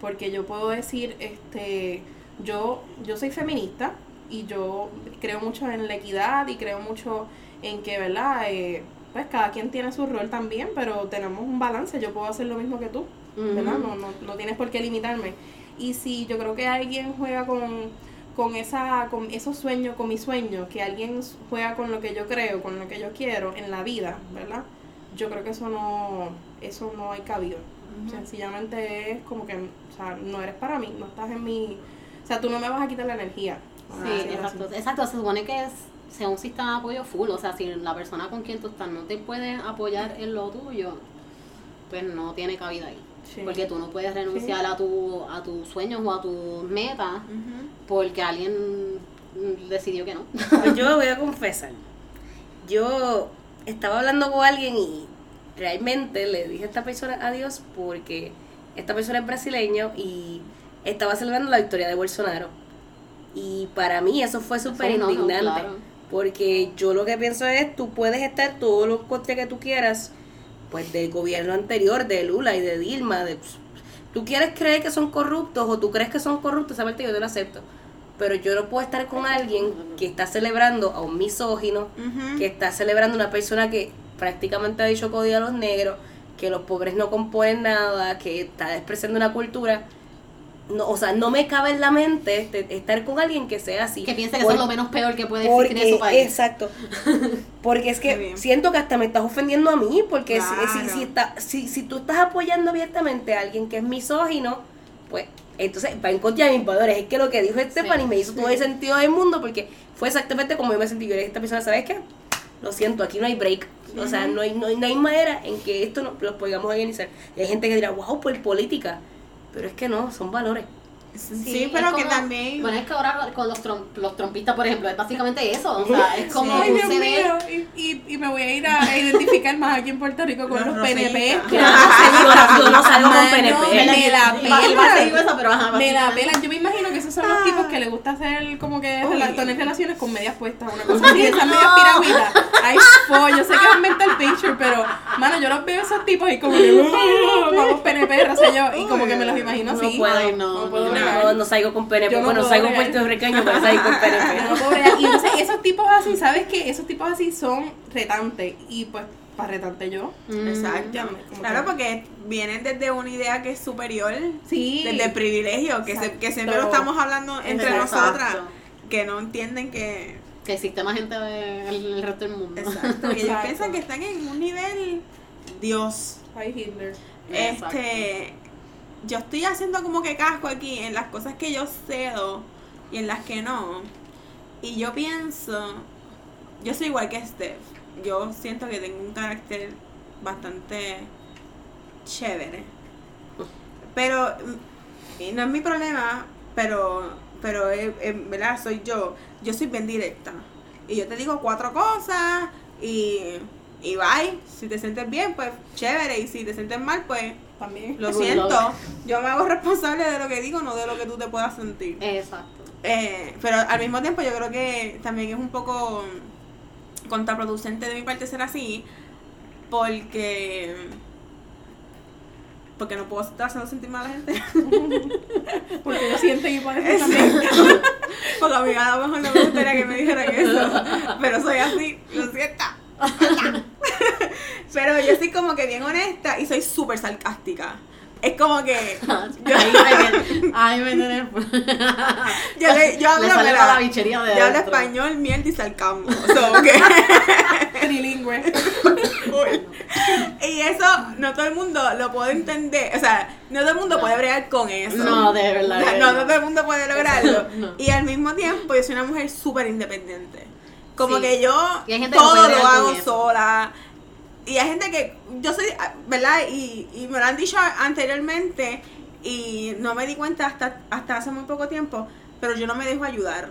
Porque yo puedo decir, este, yo, yo soy feminista y yo creo mucho en la equidad y creo mucho en que, ¿verdad? Eh, pues cada quien tiene su rol también, pero tenemos un balance. Yo puedo hacer lo mismo que tú, ¿verdad? No, no, no tienes por qué limitarme. Y si yo creo que alguien juega con, con, esa, con esos sueños, con mis sueños, que alguien juega con lo que yo creo, con lo que yo quiero en la vida, ¿verdad? Yo creo que eso no, eso no hay cabido. Sencillamente es como que, o sea, no eres para mí, no estás en mi, o sea, tú no me vas a quitar la energía. Sí, exacto. así. Exacto, se supone que es sea un sistema de apoyo full. O sea, si la persona con quien tú estás no te puede apoyar en lo tuyo, pues no tiene cabida ahí. Sí. Porque tú no puedes renunciar a, tu, a tus sueños o a tus metas porque alguien decidió que no. Pues yo voy a confesar. Yo estaba hablando con alguien y realmente le dije a esta persona adiós porque esta persona es brasileño y estaba celebrando la victoria de Bolsonaro. Y para mí eso fue súper no, indignante. claro. Porque yo lo que pienso es, tú puedes estar todos los contra que tú quieras, pues del gobierno anterior, de Lula y de Dilma, de, tú quieres creer que son corruptos o tú crees que son corruptos, esa parte yo te lo acepto. Pero yo no puedo estar con alguien que está celebrando a un misógino, que está celebrando a una persona que prácticamente ha dicho que odia a los negros, que los pobres no componen nada, que está despreciando una cultura. No, o sea, no me cabe en la mente este- estar con alguien que sea así. Que piense que eso es lo menos peor que puede existir en su país. exacto. Porque es que siento que hasta me estás ofendiendo a mí, porque si- si, está- si, si tú estás apoyando abiertamente a alguien que es misógino, pues entonces va en contra de mis valores. Es que lo que dijo Stephanie me hizo todo el sentido del mundo, porque fue exactamente como yo me sentí. Yo le dije a esta persona, ¿sabes qué? Lo siento, aquí no hay break. O sea, no hay, no, hay, no hay manera en que esto no, lo podamos organizar. Y hay gente que dirá, wow, por política. Pero es que no, son valores. Sí, pero que también. Bueno, es que ahora con los, trom- los trompistas, por ejemplo, es básicamente eso. O sea, es como Ay, Dios CD. mío, y, y, y me voy a ir a, identificar más aquí en Puerto Rico con Los los, PNP. Yo, yo no salgo con PNP. me la pelan. Me la pelan. Yo me imagino esos son los tipos que les gusta hacer como que tener relaciones con medias puestas, una cosa así, esas medias piragüitas. Ay, fo, yo sé que es mental picture, pero, mano, yo los veo esos tipos y como que, "Uh, vamos PNP, no sé yo, y como que me los imagino No así. puedo. Ay, no, no puedo no. No, no salgo con PNP. No bueno, puedo salgo puertorriqueño, pero salgo con No PNP. puedo bregar. Y entonces esos tipos así, ¿sabes qué? Esos tipos así son retantes. Y pues, para retante yo. Mm. Exacto. como Claro, que- porque vienen desde una idea que es superior, Sí. desde el privilegio, que, se- que siempre lo estamos hablando entre Exacto. nosotras, que no entienden que. Que existe más gente del el resto del mundo. Exacto, que ellos piensan que están en un nivel Dios. Ay, Hitler. Exacto. Este, yo estoy haciendo como que casco aquí en las cosas que yo cedo y en las que no. Y yo pienso, yo soy igual que Steph. Yo siento que tengo un carácter bastante chévere. Pero, y no es mi problema, pero, pero en verdad soy yo. Yo soy bien directa. Y yo te digo cuatro cosas y, y bye. Si te sientes bien, pues chévere. Y si te sientes mal, pues También. lo siento. Yo me hago responsable de lo que digo, no de lo que tú te puedas sentir. Exacto. Eh, pero al mismo tiempo yo creo que también es un poco contraproducente de mi parte ser así, porque porque no puedo estar haciendo sentir mal a la gente. Porque yo siento y eso también. porque a mí a lo mejor no me gustaría que me dijeran eso, pero soy así, lo siento. pero yo soy como que bien honesta y soy súper sarcástica. Es como que me Ahí me yo, le, yo hablo, Le sale la bichería de yo hablo español, mierda y sarcasmo. So, que- Trilingüe. Y eso no todo el mundo lo puede entender, o sea, no todo el mundo puede bregar con eso. No, de verdad, No, no todo el mundo puede lograrlo. No. Y al mismo tiempo yo soy una mujer súper independiente. Como Sí. que yo todo lo hago eso. Y hay gente que, yo soy, ¿verdad? Y, y me lo han dicho anteriormente y no me di cuenta hasta, hasta hace muy poco tiempo, pero yo no me dejo ayudar.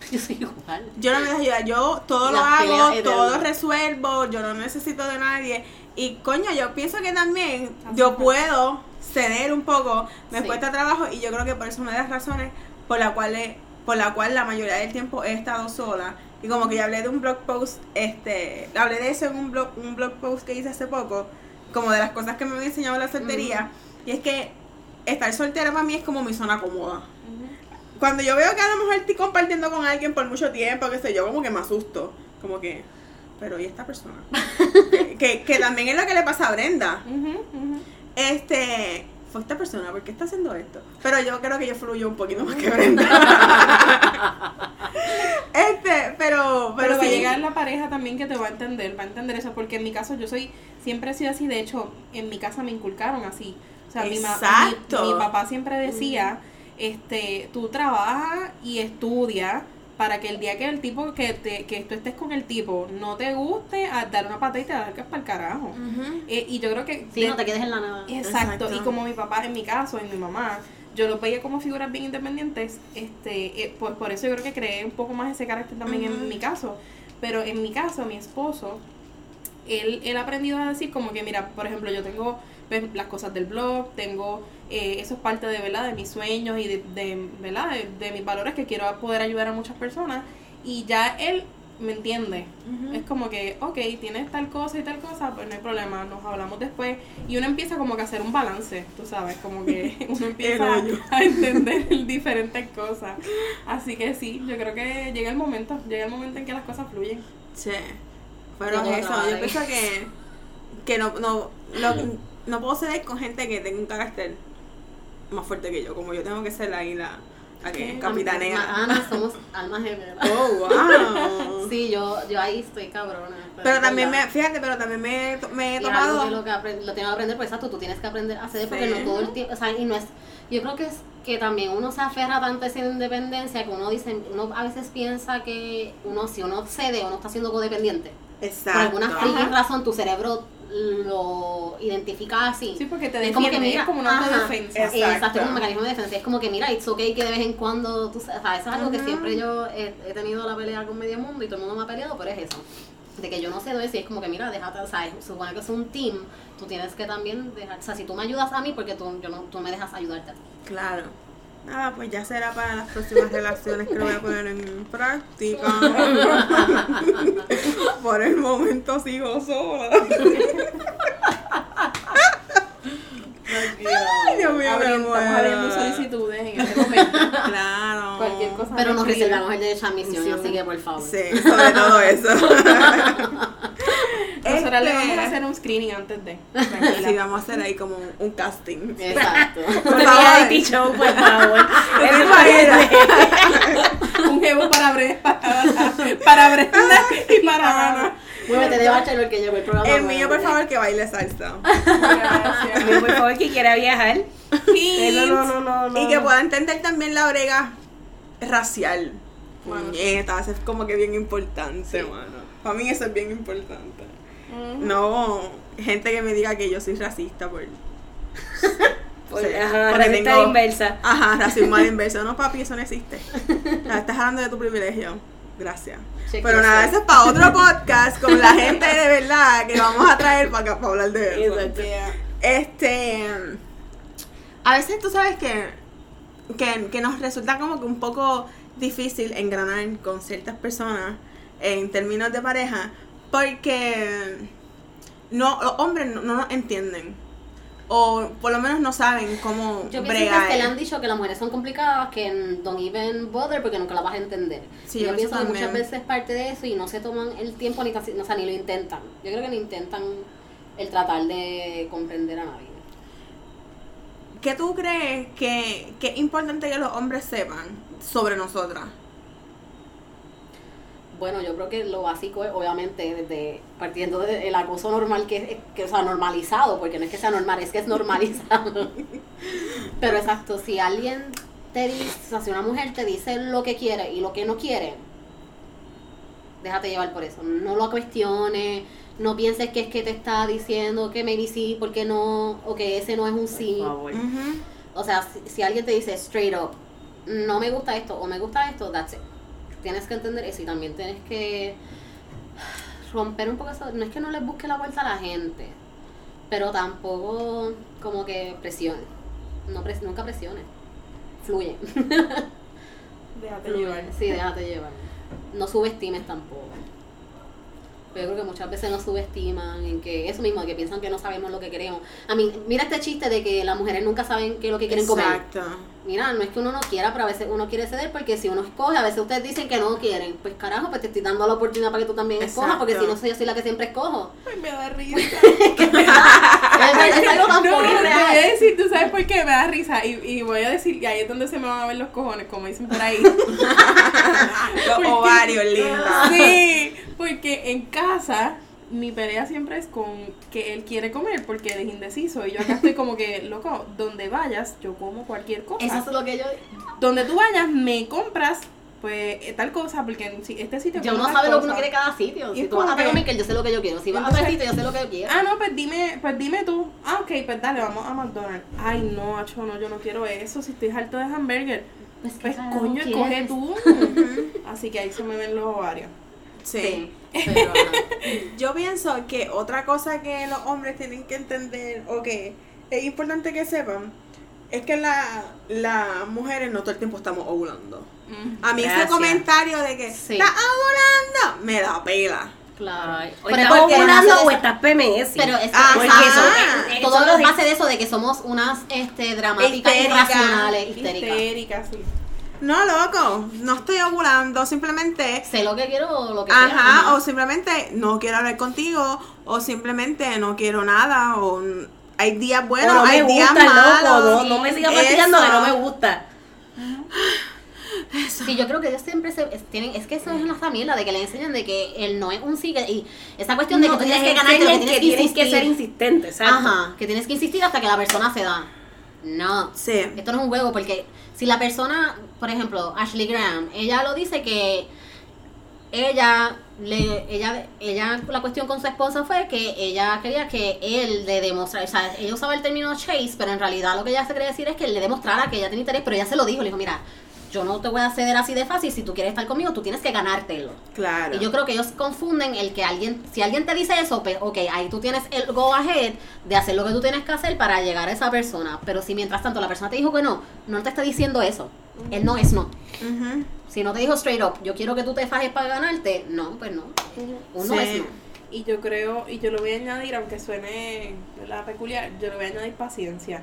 Yo soy igual. Yo no me dejo ayudar, yo todo lo Las hago, todo resuelvo, yo no necesito de nadie. Y coño, yo pienso que también yo puedo ceder un poco, me Sí. cuesta trabajo y yo creo que por eso es una de las razones por la cual por la cual la mayoría del tiempo he estado sola. Y como que ya hablé de un blog post, este, hablé de eso en un blog, un blog post que hice hace poco, como de las cosas que me había enseñado la soltería. Y es que estar soltera para mí es como mi zona cómoda cuando yo veo que a lo mejor estoy compartiendo con alguien por mucho tiempo, qué sé yo, como que me asusto. Como que, pero ¿y esta persona? que, que, también es lo que le pasa a Brenda. Este, fue esta persona, ¿por qué está haciendo esto? Pero yo creo que yo fluyo un poquito más que Brenda. este, pero, pero, Pero va a llegar la pareja también que te va a entender, va a entender eso, porque en mi caso yo soy, siempre he sido así, de hecho, en mi casa me inculcaron así. O sea, mi, Exacto. mi, mi papá siempre decía, este, tú trabajas y estudias para que el día que el tipo, que, te, que tú estés con el tipo, no te guste, a dar una patita y te la es para el carajo. Eh, y yo creo que... Sí, de- no te quedes en la nada. Exacto. Exacto. y como mi papá, en mi caso, en mi mamá, yo los veía como figuras bien independientes, este, eh, por, por eso yo creo que creé un poco más ese carácter también en mi caso. Pero en mi caso, mi esposo, él, él ha aprendido a decir como que, mira, por ejemplo, yo tengo pues, las cosas del blog, tengo, eh, eso es parte de, ¿verdad? de mis sueños y de, de, ¿verdad? De, de mis valores que quiero poder ayudar a muchas personas. Y ya él me entiende. Es como que, ok, tienes tal cosa y tal cosa, pues no hay problema, nos hablamos después. Y uno empieza como que a hacer un balance, tú sabes, como que uno empieza a entender diferentes cosas. Así que sí, yo creo que llega el momento, llega el momento en que las cosas fluyen. Sí. Pero Yo eso, yo pienso que, que no, no, lo- no puedo ceder con gente que tenga un carácter más fuerte que yo. Como yo tengo que ser ahí la, la que capitanea. Ana, somos almas gemelas. Oh, wow. Sí, yo, yo ahí estoy cabrona. Pero también me, fíjate, pero también me, me he que tomado. lo, que aprend- lo tengo que aprender, pues exacto, tú tienes que aprender a hacer porque Sí. no todo el tiempo, o sea, y no es, yo creo que es que también uno se aferra tanto a esa independencia que uno dice, uno a veces piensa que uno, si uno cede, uno está siendo codependiente. Exacto. Por alguna razón tu cerebro lo identifica así. Sí, porque te Es como que mira, es como una autodefensa. Exacto, Exacto. es un mecanismo de defensa. Es como que, mira, it's okay que de vez en cuando, tú, sabes, o sea, eso es algo que siempre yo he, he tenido la pelea con medio mundo y todo el mundo me ha peleado, pero es eso. De que yo no cedo eso y es como que, mira, déjate, o sea, supone que es un team, tú tienes que también dejar, o sea, si tú me ayudas a mí, porque tú, yo no, tú me dejas ayudarte a ti. Claro. Nada, pues ya será para las próximas relaciones que lo voy a poner en práctica. Por el momento sigo sola. Ay, Dios mío, me Abri- muero. Estamos abriendo solicitudes en este momento. Claro. Cualquier cosa. Pero nos reservamos el derecho a admisión, Misión. así que por favor. Sí, sobre todo eso. Nosotras le Este, vamos a hacer un screening antes de. Sí, Tranquila. vamos a hacer ahí como un, un casting. Exacto. Por Un favor. reality show, por favor. Un jevo para Bre- para, Brenda y para Ana. Muévete de bachelor que llegó el programa. El mío, por favor, que baile salsa. Gracias. Por favor, que quiera viajar. Sí. No, no, no, no, no. Y que pueda entender también la brega racial. Bueno. Puñeta, eso es como que bien importante, mano. Para mí eso es bien importante. No, gente que me diga que yo soy racista por... Por, Sí, ajá, porque racista tengo- inversa. Ajá, racismo al inverso. No, papi, eso no existe. Ah, Estás hablando de tu privilegio. Gracias. Pero nada, eso es para otro podcast con la gente de verdad que vamos a traer para, acá, para hablar de eso. Este. A veces tú sabes que, que, que nos resulta como que un poco difícil engranar con ciertas personas en términos de pareja porque no, los hombres no, no nos entienden. O por lo menos no saben cómo Yo pienso que le han dicho que las mujeres son complicadas, que don't even bother porque nunca las vas a entender. Sí, Y yo pienso que muchas veces parte de eso y no se toman el tiempo ni casi, o sea, ni lo intentan. Yo creo que ni intentan el tratar de comprender a nadie. ¿Qué tú crees que, que es importante que los hombres sepan sobre nosotras? Bueno, yo creo que lo básico es, obviamente, desde partiendo del acoso normal, que es, que, o sea, normalizado, porque no es que sea normal, es que es normalizado. Pero exacto, si alguien te dice, o sea, si una mujer te dice lo que quiere y lo que no quiere, déjate llevar por eso. No lo cuestiones, no pienses que es que te está diciendo que maybe sí, porque no, o que ese no es un sí. O sea, si, si alguien te dice straight up, no me gusta esto o me gusta esto, that's it. Tienes que entender eso y también tienes que romper un poco eso. No es que no les busque la vuelta a la gente, pero tampoco como que presione. No pres- nunca presione. Fluye. Déjate Fluye. llevar. Sí, déjate llevar. No subestimes tampoco. Pero yo creo que muchas veces nos subestiman en que eso mismo, que piensan que no sabemos lo que queremos. A mí, mira este chiste de que las mujeres nunca saben qué es lo que quieren comer. Exacto. Mira, no es que uno no quiera, pero a veces uno quiere ceder porque si uno escoge, a veces ustedes dicen que no quieren. Pues carajo, pues te estoy dando la oportunidad para que tú también escojas, porque si Exacto. no soy yo soy la que siempre escojo. Ay, me da risa. es, es No, poco te voy a real. decir, tú sabes por qué me da risa. Y, y voy a decir, y ahí es donde se me van a ver los cojones, como dicen por ahí. Los ovarios, linda. Sí, porque en casa mi pelea siempre es con que él quiere comer porque él es indeciso. Y yo acá estoy como que, loco, donde vayas, yo como cualquier cosa. Eso es lo que yo. Donde tú vayas, me compras pues eh, tal cosa, porque en si- este sitio Yo no sabe lo que uno quiere cada sitio. Y Si tú vas a que- yo sé lo que yo quiero. Si vas a otro sitio, yo sé lo que yo quiero. Ah, no, pues dime, pues dime tú. Ah, ok, pues dale, vamos a McDonald's. Ay, no, acho, no, yo no quiero eso. Si estoy harto de hamburger, Pues, ¿qué pues coño, quieres? coge tú. Así que ahí se me ven los ovarios. Sí. Sí, pero. Yo pienso que otra cosa que los hombres tienen que entender o que es importante que sepan es que la- las mujeres no todo el tiempo estamos ovulando. A mí ese comentario de que Sí. estás ovulando me da pela. Claro. Ay, o Pero estás ovulando o estás PMS. Pero es Ajá. Eso, eh, eh, todo los- base de eso de que somos unas este, dramáticas Histéricas. irracionales, histéricas. Histérica, sí. No, loco, no estoy ovulando, simplemente Sé lo que quiero o lo que quiero. Ajá, o simplemente no quiero hablar contigo, o simplemente no quiero nada, o hay días buenos, no hay me días gusta, malos. loco. No, no me sigas fastidiando que no me gusta. Sí, yo creo que ellos siempre se tienen, es que eso es una familia de que le enseñan de que él no es un sí, y esa cuestión de que tú tienes que ganarte, lo que tienes que, tienes que ser insistente, exacto. Ajá, que tienes que insistir hasta que la persona se da. No. Sí. Esto no es un juego porque si la persona, por ejemplo, Ashley Graham, ella lo dice que ella le ella ella la cuestión con su esposa fue que ella quería que él le demostrara, o sea, ella usaba el término chase, pero en realidad lo que ella se quiere decir es que él le demostrara que ella tenía interés, pero ella se lo dijo, le dijo, mira, yo no te voy a ceder así de fácil, si tú quieres estar conmigo, tú tienes que ganártelo. Claro. Y yo creo que ellos confunden el que alguien, si alguien te dice eso, pues, ok, ahí tú tienes el go ahead de hacer lo que tú tienes que hacer para llegar a esa persona. Pero si mientras tanto la persona te dijo que no, no te está diciendo eso. El no es no. Si no te dijo straight up, yo quiero que tú te fajes para ganarte, no, pues no. Un no Sí. es no. Y yo creo, y yo lo voy a añadir, aunque suene ¿verdad? peculiar, yo le voy a añadir paciencia.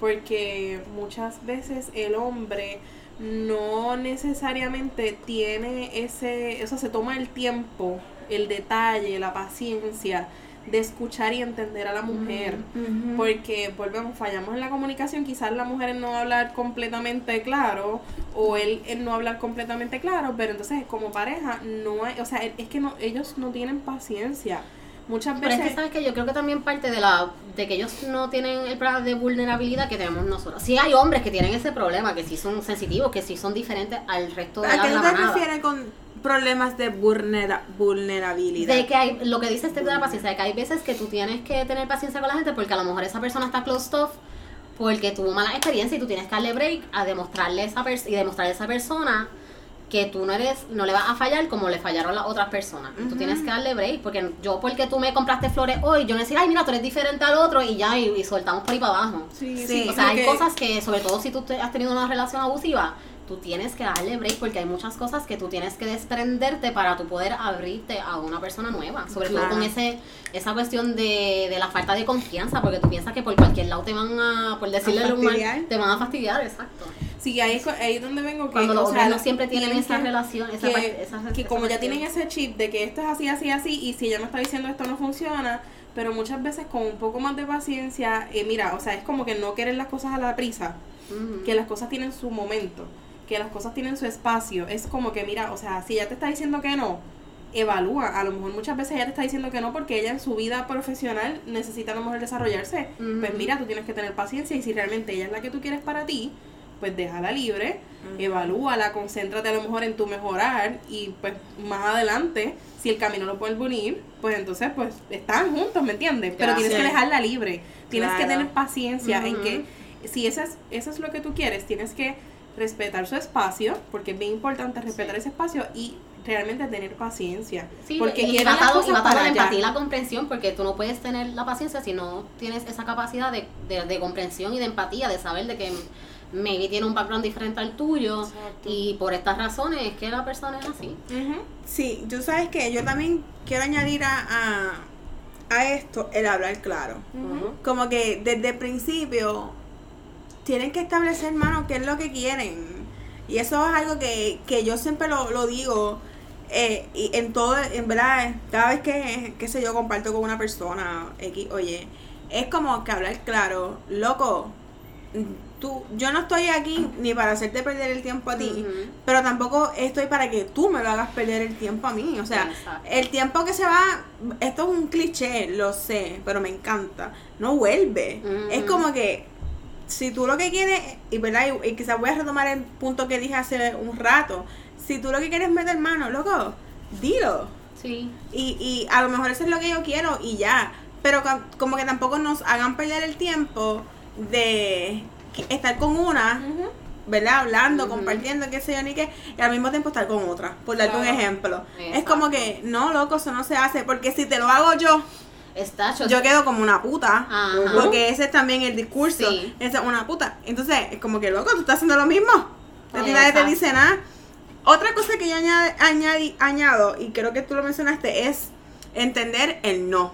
Porque muchas veces el hombre no necesariamente tiene ese, o sea, se toma el tiempo, el detalle, la paciencia de escuchar y entender a la mujer. Porque volvemos, fallamos en la comunicación, quizás la mujer en no hablar completamente claro o él en no hablar completamente claro, pero entonces como pareja no hay, o sea, es que no ellos no tienen paciencia. Muchas Pero es veces que sabes que yo creo que también parte de la de que ellos no tienen el problema de vulnerabilidad que tenemos nosotros. Sí hay hombres que tienen ese problema, que sí son sensitivos, que sí son diferentes al resto de ¿A la, qué tú la te manada. refieres con problemas de vulnera- vulnerabilidad? De que hay, lo que dice este de la paciencia, de que hay veces que tú tienes que tener paciencia con la gente porque a lo mejor esa persona está closed off porque tuvo mala experiencia y tú tienes que darle break a demostrarle a esa pers y demostrarle a esa persona que tú no eres, no le vas a fallar como le fallaron las otras personas. Y Tú tienes que darle break, porque yo porque tú me compraste flores hoy, yo no decir, ay mira, tú eres diferente al otro y ya, y, y soltamos por ahí para abajo. sí, Sí, sí, O sea, hay cosas que, sobre todo si tú te- has tenido una relación abusiva, tú tienes que darle break porque hay muchas cosas que tú tienes que desprenderte para tú poder abrirte a una persona nueva. Sobre Claro. todo con ese esa cuestión de, de la falta de confianza, porque tú piensas que por cualquier lado te van a, por decirle algo mal, te van a fastidiar, exacto. Sí, ahí es, ahí es donde vengo que Cuando los o hombres sea, no siempre tienen esa relación, esa que, esa- que esa como ya tienen ese chip de que esto es así, así, así, y si ella me está diciendo esto no funciona, pero muchas veces con un poco más de paciencia, eh, mira, o sea, es como que no querer las cosas a la prisa, que las cosas tienen su momento, que las cosas tienen su espacio. Es como que, mira, o sea, si ella te está diciendo que no, evalúa. A lo mejor muchas veces ella te está diciendo que no porque ella en su vida profesional necesita a lo mejor desarrollarse. Pues mira, tú tienes que tener paciencia y si realmente ella es la que tú quieres para ti, pues déjala libre, evalúala, concéntrate a lo mejor en tu mejorar y pues más adelante, si el camino lo puedes unir, pues entonces pues están juntos, ¿me entiendes? Pero tienes que dejarla libre, tienes que tener paciencia en que si eso es, eso es lo que tú quieres, tienes que respetar su espacio, porque es bien importante respetar ese espacio y realmente tener paciencia. Sí, porque y y atado para la empatía y la comprensión, porque tú no puedes tener la paciencia si no tienes esa capacidad de, de, de comprensión y de empatía, de saber de que maybe tiene un background diferente al tuyo Exacto. y por estas razones es que la persona es así. Sí, tú sabes que yo también quiero añadir a, a, a esto el hablar claro. Como que desde el principio tienen que establecer, mano, qué es lo que quieren. Y eso es algo que, que yo siempre lo, lo digo. eh, y en todo, en verdad, cada vez que, qué sé yo, comparto con una persona, X, oye, es como que hablar claro, loco, tú, yo no estoy aquí ni para hacerte perder el tiempo a ti, pero tampoco estoy para que tú me lo hagas perder el tiempo a mí. O sea, Exacto. el tiempo que se va, esto es un cliché, lo sé, pero me encanta. No vuelve. Es como que si tú lo que quieres, y verdad, y, y quizás voy a retomar el punto que dije hace un rato, si tú lo que quieres es meter mano, loco, dilo. Sí. Y, y a lo mejor eso es lo que yo quiero y ya. Pero como que tampoco nos hagan perder el tiempo de estar con una. ¿verdad? Hablando, compartiendo, qué sé yo, ni qué, y al mismo tiempo estar con otra, por darte un ejemplo. Es como que, no, loco, eso no se hace, porque si te lo hago yo, Yo quedo como una puta. Ajá. Porque ese es también el discurso. Sí. Esa es una puta. Entonces, es como que, loco, tú estás haciendo lo mismo. Nadie te dice nada. Otra cosa que yo añade- añado, y creo que tú lo mencionaste, es entender el no.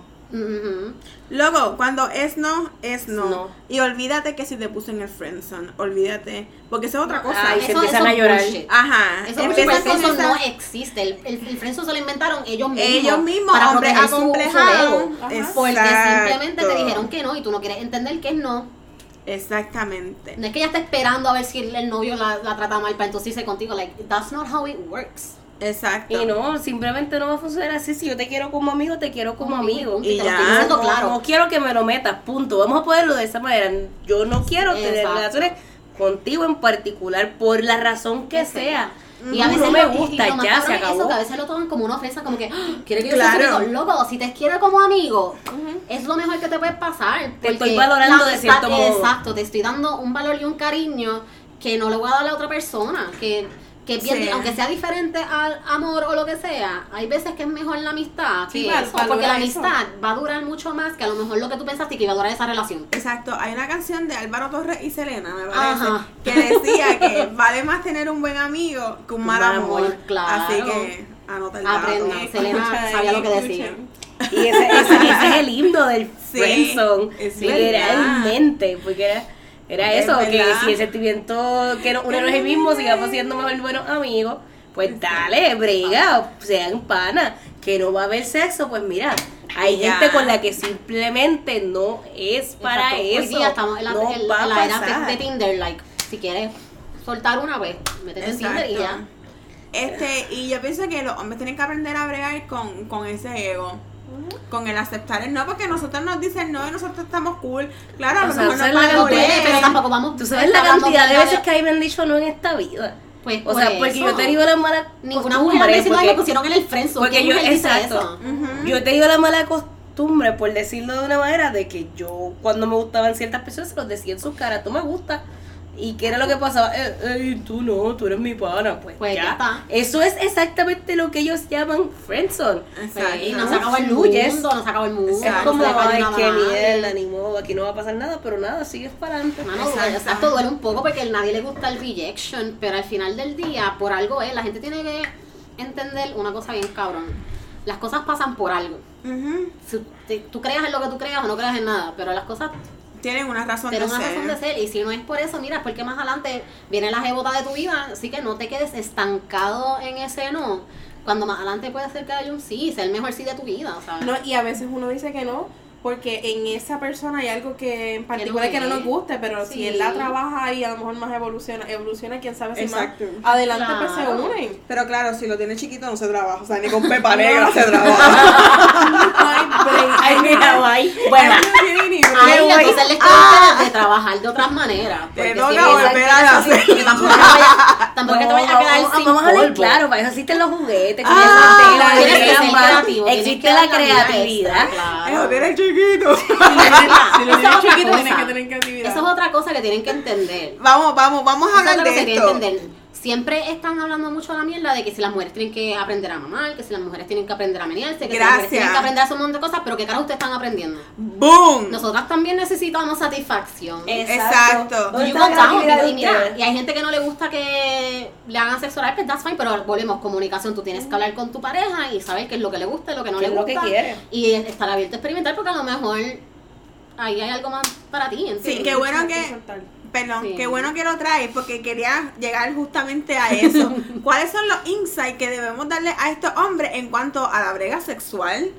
Loco, cuando es no, es no. No. Y olvídate que si te puse en el friendzone, olvídate. Porque eso es otra cosa. Ay, Eso- se empiezan eso a es llorar. bullshit. Ajá. Eso, Empiezas porque con eso esa- no existe. El, el, el friendzone se lo inventaron ellos mismos. Ellos mismos, para hombres acomplejados. Porque simplemente te dijeron que no y tú no quieres entender que es no. Exactamente. No es que ella está esperando a ver si el, el novio la, la trata mal para entonces irse contigo. Like, that's not how it works. Exacto. Y no, simplemente no va a funcionar así. Si yo te quiero como amigo, te quiero como Como amigo, y te ya. No, claro. no quiero que me lo metas, punto. Vamos a ponerlo de esa manera. Yo no quiero tener relaciones contigo en particular por la razón que sea. Y a veces no me gusta, lo ya se eso, acabó. que a veces lo toman como una ofensa, como que "Ah, quiere que yo Claro. sea amigo. Loco, si te quiere como amigo, es lo mejor que te puede pasar. Te estoy valorando de cierto modo. Exacto, te estoy dando un valor y un cariño que no le voy a dar a la otra persona. Que, que es bien- Sí. aunque sea diferente al amor o lo que sea, hay veces que es mejor la amistad que Sí, eso, porque la eso. amistad va a durar mucho más que a lo mejor lo que tú pensaste que iba a durar esa relación. Exacto, hay una canción de Álvaro Torres y Selena, me parece, Ajá. que decía que vale más tener un buen amigo que un mal mal amor. amor, claro. Así que anota el dato. Selena sabía lo que decía. escuchen. Y ese, ese- ese es el himno del Sí, friendzone. es literalmente. Porque era, era Es eso, que si el sentimiento que no, uno no es el mismo, sigamos siendo mejor buenos amigos, pues dale, brega, sean panas. Que no va a haber sexo, pues mira, hay Ya. gente con la que simplemente no es para Exacto. eso. Hoy día estamos en la, no en va la- era pasar. de, de Tinder, like, si quieres soltar una vez, métete en Tinder y ya. Este, y yo pienso que los hombres tienen que aprender a bregar con, con ese ego. Con el aceptar el no, porque nosotros nos dicen no y nosotros estamos cool. Claro, a lo sea, mejor ¿sabes no bien. pero tampoco vamos Tú sabes la cantidad de veces que a mí me han dicho no en esta vida. Pues, O sea, por porque yo eso. te digo la mala Ninguna costumbre, mujer dice porque- que pusieron en el friendzone. porque ¿Qué yo- exacto. eso? Ujú. Yo he tenido la mala costumbre, por decirlo de una manera, de que yo cuando me gustaban ciertas personas se los decía en su cara, tú me gustas. ¿Y qué era lo que pasaba? Eh, eh, tú no, tú eres mi pana. Pues, Pues ya. ya está. Eso es exactamente lo que ellos llaman friendzone. Exacto. Sí, no se No acabó el mundo, no se acabó el mundo. Es como, ay, qué mierda, ni modo, aquí no va a pasar nada, pero nada, sigues para adelante. Mano, Exacto. duele, exacto, duele un poco porque a nadie le gusta el rejection, pero al final del día, por algo es, la gente tiene que entender una cosa bien cabrón. Las cosas pasan por algo. Te- tú creas en lo que tú creas o no creas en nada, pero las cosas Tienen una razón tienen de una ser. razón de ser. Y si no es por eso, mira, porque más adelante viene la jebota de tu vida, así que no te quedes estancado en ese no. Cuando más adelante puede ser que haya un sí, ser el mejor sí de tu vida, ¿sabes? No, y a veces uno dice que no, porque en esa persona hay algo que en particular que no, nos guste, pero Sí. si él la trabaja y a lo mejor más evoluciona, evoluciona, quién sabe si Exacto. más adelante pues se unen. Pero claro, si lo tiene chiquito no se trabaja. O sea, ni con pepa negra se trabaja. Ay, mira, guay. Bueno, no Ay, voy. entonces les que de trabajar de otras maneras. Te porque toca si tampoco te vayas, tampoco que te vayas a quedar vamos, sin vamos a polvo. claro, para eso existen los juguetes, Ah, tienes que ser creativo, tienes existe la creatividad. Eso tiene chiquito. Si lo Esa tienes es otra chiquito, cosa. tienes que tener creatividad. Eso es otra cosa que tienen que entender. Vamos, vamos, vamos a hablar de tienen esto. Siempre están hablando mucho de la mierda de que si las mujeres tienen que aprender a mamar, que si las mujeres tienen que aprender a menearse, que si las mujeres tienen que aprender a hacer un montón de cosas, pero ¿qué cara ustedes están aprendiendo? ¡Boom! Nosotras también necesitamos satisfacción. Exacto. You ¿Dónde está go la down, creatividad de y, y mira, y hay gente que no le gusta que le hagan sexo oral, pues that's fine, pero volvemos, comunicación, tú tienes que hablar con tu pareja y saber qué es lo que le gusta y lo que no ¿Qué le lo gusta. que quiere? Y estar abierto a experimentar porque a lo mejor ahí hay algo más para ti, ¿entiendes? Sí, qué bueno que. Perdón, Sí. qué bueno que lo traes porque quería llegar justamente a eso. ¿Cuáles son los insights que debemos darle a estos hombres en cuanto a la brega sexual?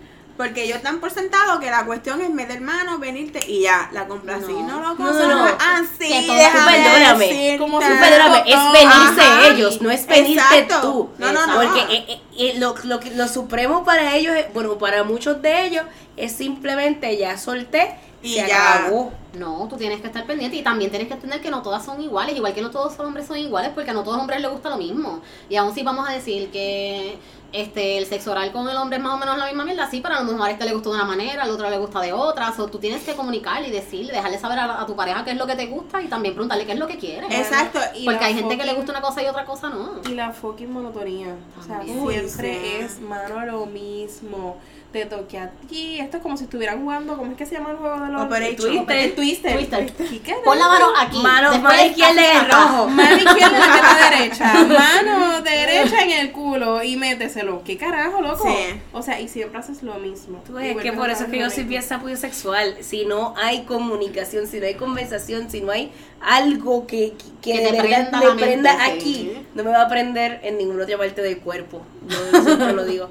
Porque ellos dan por sentado que la cuestión es meter mano, venirte y ya, la compra así. No. No, loco, No, no, no. Que Perdóname. decirte. Como si Perdóname, es Ajá. venirse ellos, no es venirte Exacto. tú. No, no, no. Porque eh, eh, eh, lo, lo, que- lo supremo para ellos, es- bueno, para muchos de ellos, es simplemente ya solté Y se ya. acabó. No, tú tienes que estar pendiente y también tienes que entender que no todas son iguales, igual que no todos los hombres son iguales, porque a no todos los hombres les gusta lo mismo. Y aún si vamos a decir que este el sexo oral con el hombre es más o menos la misma mierda, sí, pero a lo mejor a este le gusta de una manera, al otro le gusta de otra. O tú tienes que comunicar y decirle, dejarle saber a, a tu pareja qué es lo que te gusta y también preguntarle qué es lo que quiere. Exacto. Y Porque hay gente que le gusta una cosa y otra cosa no. Y la fucking monotonía. O sea, siempre sí. es mano lo mismo. Te toqué a ti. Esto es como si estuvieran jugando. ¿Cómo es que se llama el juego de los Operation. Twister? El Twister. Twister. ¿Y qué Pon la mano aquí. Mano, después mano izquierda acá. rojo. Mano izquierda en la derecha. Mano derecha en el culo. Y méteselo. ¿Qué carajo, loco? Sí. O sea, y siempre haces lo mismo. Tú es que por eso es que yo soy bien apoyo sexual. Si no hay comunicación, si no hay conversación, si no hay algo que, que, Que de verdad me prenda sí. aquí, no me va a prender en ninguna otra parte del cuerpo. Yo siempre lo digo.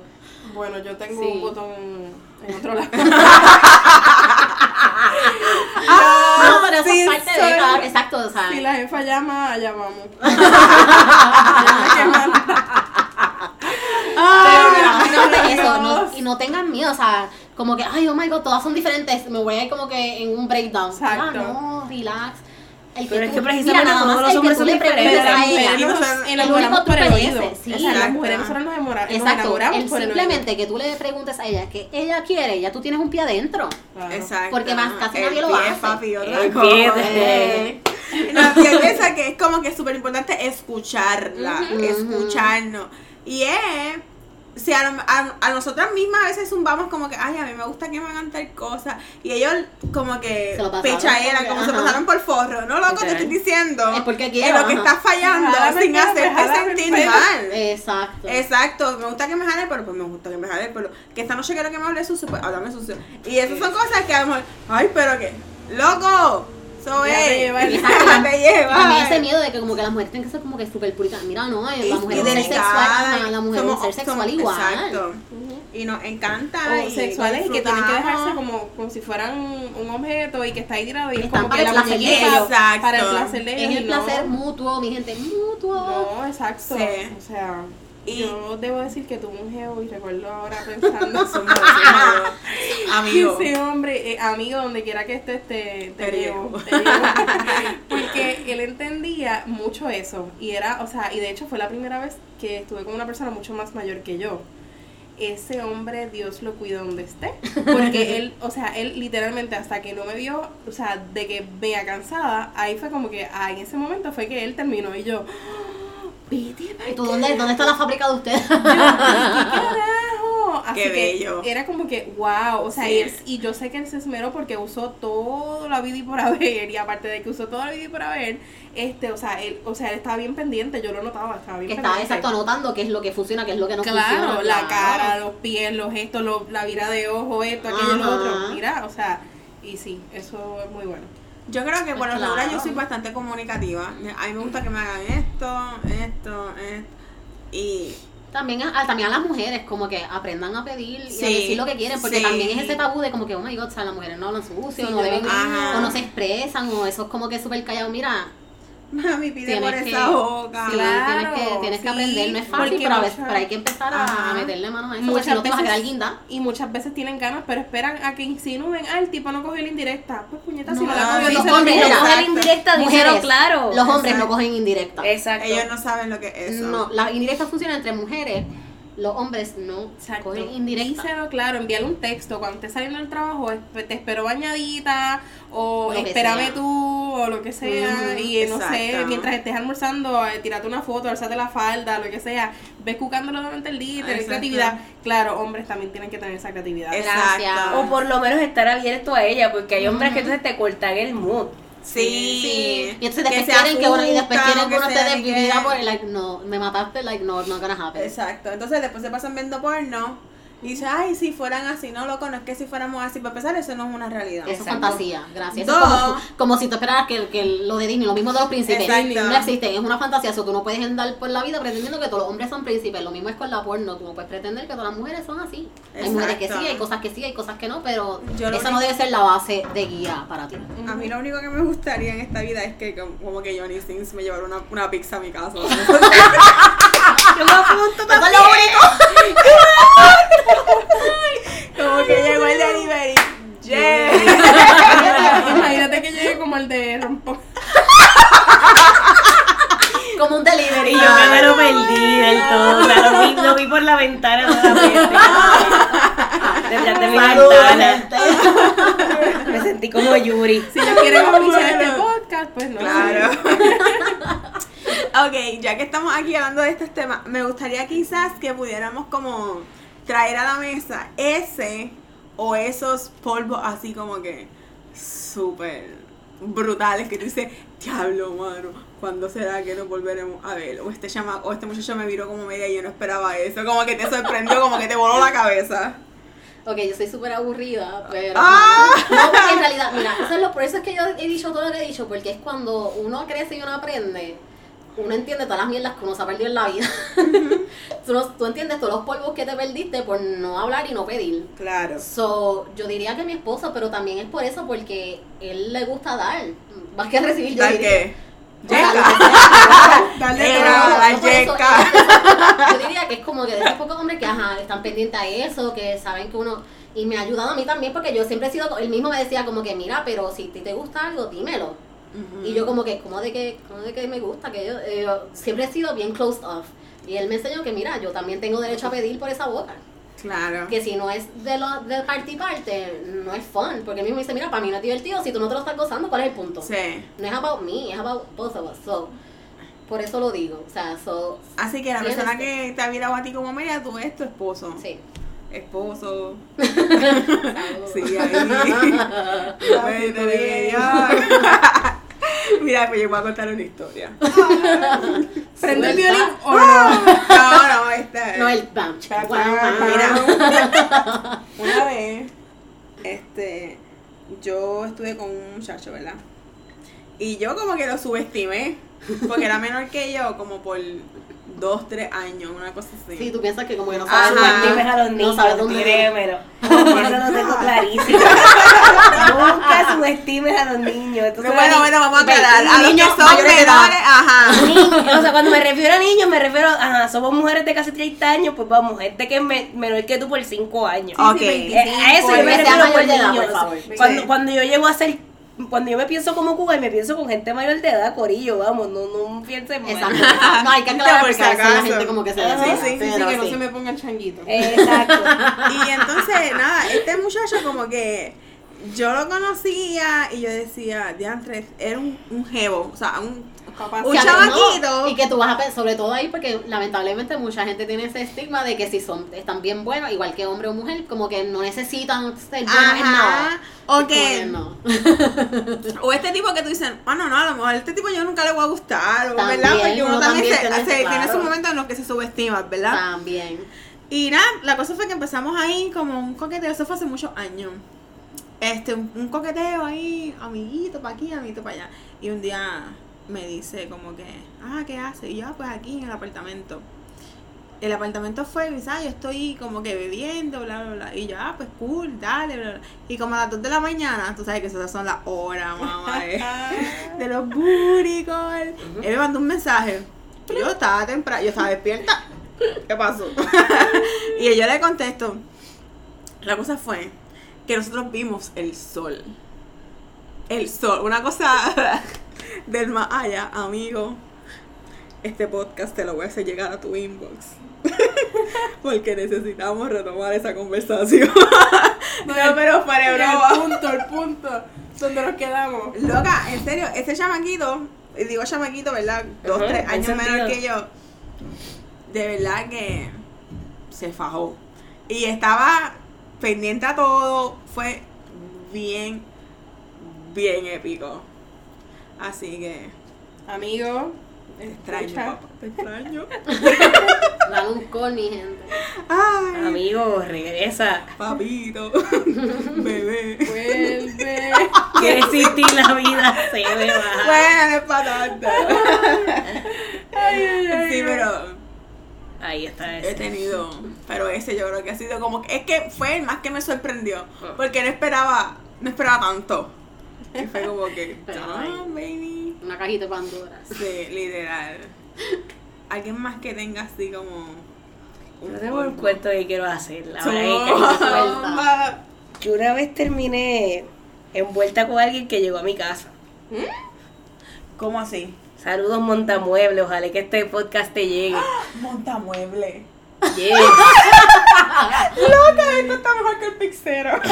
Bueno, yo tengo Sí. un botón en otro lado. No, pero eso sí, es parte soy- de claro, exacto, o sea, Si la jefa llama, manda. Pero eso, no- y no tengan miedo, o sea, como que, ay, oh my god, todas son diferentes, me voy a ir como que en un breakdown. Exacto. Ah, no, relax. El Pero es que precisamente mira, nada todos los hombres son diferentes. a Las ella. mujeres nos El enamoramos Exacto. mujeres nosotros nos, nos enamoramos el por el simplemente que tú le preguntes a ella que ella quiere, ya tú tienes un pie adentro. Claro. Exacto. Porque más casi El nadie lo hace. papi, otra El pie. No, hay veces que es como que es súper importante escucharla, Ujú. escucharnos. Y es, si a, a, a nosotras mismas a veces zumbamos como que, ay, a mí me gusta que me hagan tal cosa. Y ellos como que pichaeran, como se pasaron por forro. No, loco, te estoy diciendo. Es porque quiero, lo que estás fallando Jálame sin hacerte sentir mal. Exacto. Exacto, me gusta que me jale el pelo, pues me gusta que me jale el pelo. Que esta noche quiero que me hable sucio, pues háblame sucio. Y esas son cosas que a lo mejor, ay, pero que, loco, eso Ya te es, lleva Exacto. te lleva. También ese miedo de que como que las mujeres tienen que ser como que súper puritanas. Mira, no, la mujer es ser sexual, la mujer Somos- ser sexual igual. Exacto. Y nos encanta. O y sexuales y que tienen que dejarse como, como si fueran un, objeto y que está ahí tirado y es Están como para que el la placer de ellos. Para el placer de ellos Es el placer mutuo, mi gente, mutuo. No, exacto. Sí. O sea, Y- yo debo decir que tuve un geo y recuerdo ahora pensando. Somos amigos. Ese hombre, eh, amigo, donde quiera que estés, te, te Te llevo. llevo. te llevo. Porque él entendía mucho eso. Y era, o sea, y de hecho fue la primera vez que estuve con una persona mucho más mayor que yo. Ese hombre, Dios lo cuida donde esté. Porque él, o sea, él literalmente hasta que no me vio, o sea, de que vea cansada, ahí fue como que, ah, en ese momento fue que él terminó y yo, "Ah, vete ¿Y tú dónde, dónde está la fábrica de ustedes? ¿qué carajo? Así Qué que bello. Era como que, wow. O sea, Sí. y, él- y yo sé que él se esmeró porque usó toda la vida y por haber. Y aparte de que usó toda la vida y por haber, este, o sea, él, o sea, él estaba bien pendiente. Yo lo notaba, estaba bien que estaba pendiente. exacto anotando qué es lo que funciona, qué es lo que no Claro, funciona. la claro. cara, los pies, los gestos, lo- la vira de ojo, esto, aquello, lo Ajá. otro. Mira, o sea, y sí, eso es muy bueno. Yo creo que por lo Claro. regular yo soy bastante comunicativa. A mí me gusta que me hagan esto, esto, esto. Y También a, también a las mujeres, como que aprendan a pedir y a decir lo que quieren, porque sí. también es ese tabú de como que, oh my god, o sea, las mujeres no hablan sucio, Sí, no deben, o no se expresan, o eso es como que súper callado. Mira, mami pide Tienes por que- esa boca. sí, Claro, tienes que, tienes que aprender, no es fácil, porque pero, muchas- pero hay que empezar a, Ajá. meterle manos a eso, porque Muchas si no te vas a quedar guinda. Y muchas veces tienen ganas, pero esperan a que insinúen, ah, el tipo no cogió la indirecta. Pues puñeta, si No, no la no, cogió, los lo hombres no no coge la indirecta, Mujeres, claro. Los hombres Exacto. no cogen indirecta. Exacto. Ellos no saben lo que es eso. No, la indirecta funciona entre mujeres, los hombres no Exacto. cogen indirecta. Díselo claro, envíale un texto cuando estés saliendo del trabajo, esp- te espero bañadita, o Lo espérame sea. tú, o lo que sea, y no sé, mientras estés almorzando, eh, tírate una foto, alzate la falda, lo que sea, ves cucándolo durante el día, tener Exacto. creatividad. Claro, hombres también tienen que tener esa creatividad. Exacto. O por lo menos estar abierto a ella, porque hay hombres que entonces te cortan el mood. Sí. Sí. Y entonces después se quieren que uno, y después quieren que uno esté desvivida que- por like, no, me mataste, like, no, not gonna happen. Exacto. Entonces después se pasan viendo porno Y dice, ay, si fueran así, no, loco, no es que si fuéramos así, para empezar, eso no es una realidad. Eso es fantasía, gracias. Eso es como, como si tú esperaras que, que lo de Disney, lo mismo de los príncipes, Exacto. no existe, es una fantasía. Eso tú no puedes andar por la vida pretendiendo que todos los hombres son príncipes. Lo mismo es con la porno, tú no puedes pretender que todas las mujeres son así. Hay mujeres que sí, hay cosas que sí, hay cosas que no, pero Yo esa no debe ser la base de guía para ti. A mí lo único que me gustaría en esta vida es que como, como que Johnny Sins me llevara una, una pizza a mi casa. Yo me apunto Eso es lo Como que llegó el delivery. Yeah. Imagínate que llegue como el de Rompo. Como un delivery. Y yo me lo perdí del todo. Lo vi, lo vi por la ventana nuevamente. Detrás de mi ventana. Me sentí como Yuri. Si ellos quieren Bueno. este podcast, pues no. Claro. ok, ya que estamos aquí hablando de estos temas, me gustaría quizás que pudiéramos como traer a la mesa ese o esos polvos así como que súper brutales que tú dices, diablo, mano, ¿cuándo será que nos volveremos a ver? O este chama, o este muchacho me viró como media y yo no esperaba eso, como que te sorprendió, como que te voló la cabeza. Ok, yo soy súper aburrida, pero... Ah. No, porque en realidad, mira, eso es lo, por eso es que yo he dicho todo lo que he dicho, porque es cuando uno crece y uno aprende, uno entiende todas las mierdas que uno se ha perdido en la vida. tú, no- tú entiendes todos los polvos que te perdiste por no hablar y no pedir. Claro. So, yo diría que mi esposo, pero también es por eso, porque él le gusta dar, más que recibir. ¿Dar qué? Dale. Yo diría que es como que de esos pocos hombres que ajá, están pendientes a eso, que saben que uno. Y me ha ayudado a mí también porque yo siempre he sido. Él mismo me decía como que, mira, pero si te gusta algo, dímelo. Y yo, como que, ¿cómo de que, cómo de que me gusta? Que yo, eh, yo siempre he sido bien closed off. Y él me enseñó que, mira, yo también tengo derecho a pedir por esa boca. Claro. Que si no es de, lo, de parte y parte, no es fun. Porque él mismo dice, mira, para mí no es divertido. Si tú no te lo estás gozando, ¿cuál es el punto? Sí. No es about me, es about both of us. So, por eso lo digo. O sea, so, Así que la persona que- que te ha virado a ti como media, tú es tu esposo. sí. Esposo. Sí, ahí. Allá. Mira, pues yo voy a contar una historia. ¿Prende el violín o no? No, no, esta No, el guau. Mira, una vez, este, yo estuve con un muchacho, ¿verdad? Y yo como que lo subestimé, porque era menor que yo, como por dos, tres años, una cosa así. Sí, tú piensas que como que no Ajá. sabes Subestimes a los no niños, sabes dónde créemelo. Eso lo tengo clarísimo. Nunca subestimes a los niños. Entonces, bueno, bueno, vamos a aclarar. A los que niños son mayores de edad. menores, ajá. Niños, o sea, cuando me refiero a niños, me refiero a, somos mujeres de casi 30 años, pues vamos, gente que es me- menor que tú por 5 años. Ok. Eh, a eso yo me refiero por niños. por favor. Cuando, cuando yo llego a ser, cuando yo me pienso como Cuba y me pienso con gente mayor de edad, corillo, vamos, no, no piensen mal. Exacto. No, hay que Por aclarar porque a veces la gente como que se sí, sí, Sí, pero que no sí. se me ponga el changuito. Exacto. Y entonces, nada, este muchacho como que yo lo conocía y yo decía, diantre, era un, un jevo, o sea, un, Un no, y que tú vas a pensar, sobre todo ahí, porque lamentablemente mucha gente tiene ese estigma de que si son están bien buenos, igual que hombre o mujer, como que no necesitan ser buenos en nada. O que, no. o este tipo que tú dices, ah, no, no, a lo mejor este tipo yo nunca le voy a gustar, o, También, ¿verdad? Porque uno, uno también, se, tiene- se- tiene claro. sus momentos en los que se subestima, ¿verdad? También. Y nada, la cosa fue que empezamos ahí como un coqueteo, eso fue hace muchos años. Este, un, un coqueteo ahí, amiguito para aquí, amiguito para allá. Y un día me dice como que, ah, ¿qué hace? Y yo, "Ah, pues aquí en el apartamento. El apartamento fue, dice, ah, yo estoy como que bebiendo, bla, bla, bla. Y yo, ah, pues cool, dale, bla, bla. Y como a las 2 de la mañana, tú sabes que esas son las horas, mamá, de, de los call. Él me mandó un mensaje. Yo estaba temprano, yo estaba despierta. ¿Qué pasó? y yo le contesto. La cosa fue que nosotros vimos el sol. El sol. Una cosa del más allá, amigo. Este podcast te lo voy a hacer llegar a tu inbox. Porque necesitamos retomar esa conversación. no, pero para El punto, el punto donde nos quedamos. Loca, en serio, ese chamaquito, y digo chamaquito, ¿verdad? Dos, tres años menor que yo, de verdad que se fajó. Y estaba pendiente a todo, fue bien, bien épico. Así que, Amigo, te extraño, escucha. papá, te extraño. Dale un call, mi gente. Ay, Amigo, regresa. Papito, bebé. Vuelve. Que existir la vida se me baja. Bueno, es para tanto. Ay, ay, ay. Sí, pero Ahí está he ese. tenido. Pero ese yo creo que ha sido como. que- Es que fue el más que me sorprendió. Porque no esperaba. No esperaba tanto. Y fue como que. Ah, ay. baby. Una cajita de Pandora. Sí, literal. Alguien más que tenga así como. Yo tengo un cuento que quiero hacer. La verdad que yo una vez terminé envuelta con alguien que llegó a mi casa. ¿Cómo así? Saludos Montamueble, ojalá que este podcast te llegue. Montamueble. Yeah. Loca, esto está mejor que el pixero.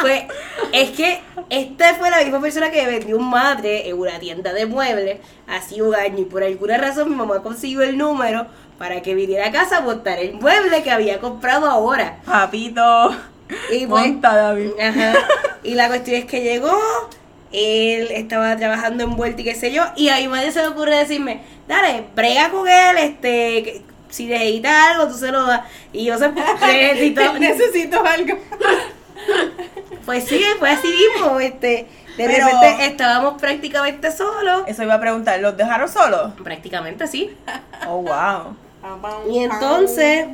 Pues es que esta fue la misma persona que vendió un madre en una tienda de muebles hace un año y por alguna razón mi mamá consiguió el número para que viniera a casa a montar el mueble que había comprado ahora. Papito. Y pues, Monta, David. Ajá. Y la cuestión es que llegó, él estaba trabajando en vuelta y qué sé yo, y a mi madre se le ocurre decirme, dale, brega con él, este, si necesita algo, tú se lo das. Y yo se necesito, Necesito algo. pues sí, fue así mismo, este, de Pero- repente estábamos prácticamente solos. Eso iba a preguntar, ¿los dejaron solos? Prácticamente sí. Oh, wow. Y entonces,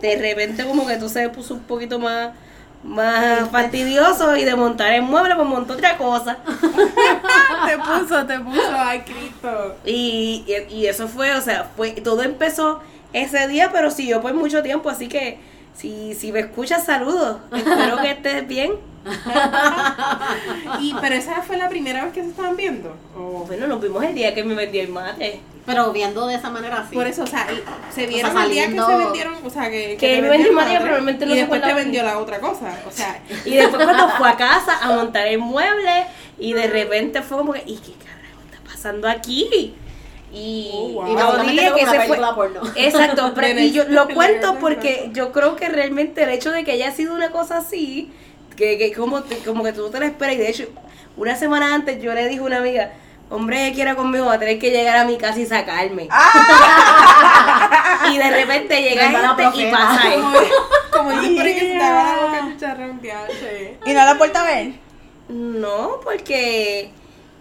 de repente como que tú se puso un poquito más, más fastidioso y de montar el mueble, pues montó otra cosa. te puso, te puso, ay Cristo. Y, y, y eso fue, o sea, fue todo empezó ese día, pero siguió por mucho tiempo, así que si, si me escuchas, saludos. Espero que estés bien. Y, pero esa fue la primera vez que se estaban viendo. O- Bueno, nos vimos el día que me vendió el mate. Pero viendo de esa manera así. Por eso, o sea, se vieron sea, el día que se vendieron, o sea, que, Que te él vendió vendió el pero realmente no y después te vendió la otra cosa, o sea, Y después cuando fue a casa a montar el mueble y de repente fue como que, ¿y qué carajo está pasando aquí? Y, Oh, wow. y yo básicamente dije como que una se fue. porno. Exacto, pero- y yo lo cuento porque yo creo que realmente el hecho de que haya sido una cosa así, que, que como, te- como que tú no te lo esperas, y de hecho, una semana antes yo le dije a una amiga, hombre que quiera conmigo va a tener que llegar a mi casa y sacarme. y de repente llega la gente y pasa como, esto. como yo que se te va la boca Yeah. chicharrón. ¿Y no la puerta a ver? No, porque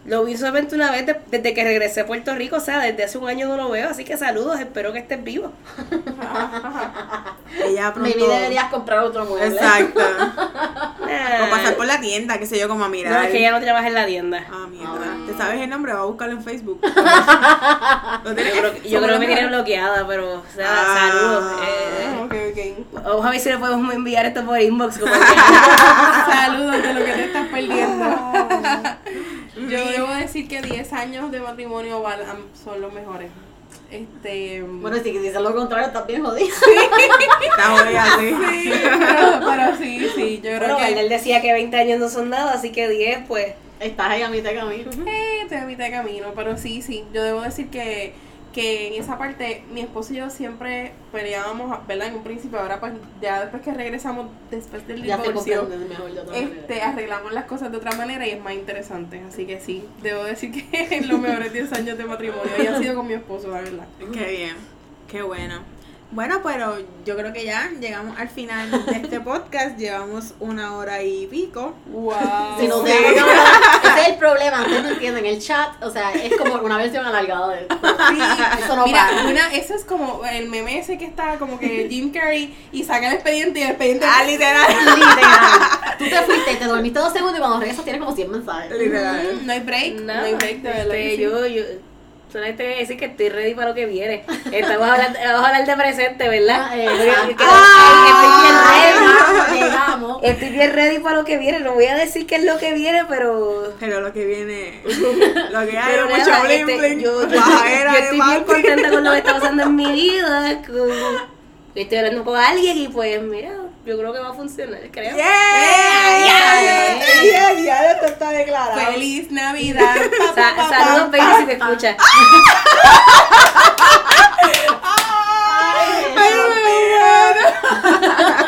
lo vi solamente una vez de- desde que regresé a Puerto Rico, o sea, desde hace un año no lo veo, así que saludos, espero que estés vivo. Ella pronto. Maybe deberías comprar otro mueble. Exacto. Ah, O pasar por la tienda, qué sé yo, como a mirar. No, es que ya no trabaja en la tienda. Ah, mierda. Ah. ¿Te sabes el nombre? Va a buscarlo en Facebook. ¿Lo Yo creo, yo creo que me tiene bloqueada, pero, o sea, Ah. saludos. eh, Ah, ok, ok. vamos a ver si le podemos enviar esto por inbox. Como que- Saludos de lo que te estás perdiendo. Yo debo decir que 10 años de matrimonio son los mejores. Este. Bueno, si dices lo contrario, estás bien jodido. Está jodida, sí. sí, pero, pero sí, sí, yo creo bueno, que. él decía que 20 años no son nada, así que 10, pues. Estás ahí a mitad de camino. Eh, estoy a mitad de camino, pero sí, sí. Yo debo decir que, que en esa parte mi esposo y yo siempre peleábamos, ¿verdad? En un principio, ahora pues ya después que regresamos, después del Ya te divorcio, comprendes mejor de otra este, arreglamos las cosas de otra manera y es más interesante. Así que sí, debo decir que los mejores 10 años de matrimonio y ha sido con mi esposo, la verdad. Qué bien. Qué bueno. Bueno, pero yo creo que ya llegamos al final de este podcast. Llevamos una hora y pico. Wow. Si no Sí. ese es el problema, ustedes no entienden. El chat, o sea, es como una versión alargada de esto. Eso no Mira, para. una, eso es como el meme ese que está como que Jim Carrey y saca el expediente y el expediente. Ah, literal. Literal. Tú te fuiste, te dormiste dos segundos y cuando regresas tienes como 100 mensajes. Literal. No hay break, no, No, hay break, de verdad. este, sí. yo, yo solamente voy a decir que estoy ready para lo que viene. Estamos hablando, vamos a hablar de presente, ¿verdad? Ah, eh, que- Ah, estoy bien ready. Llegamos. Estoy bien ready para lo que viene. No voy a decir qué es lo que viene, pero. Pero lo que viene. Lo que hay pero es mucho bling este, bling. yo, estoy bien contenta con lo que está pasando en mi vida. con- estoy hablando con alguien y pues, mira, yo creo que va a funcionar, creo. Yeah, yeah, yeah, yeah, esto está declarado. Feliz Navidad. Saludos, pa. si. Ay, God. Saludos.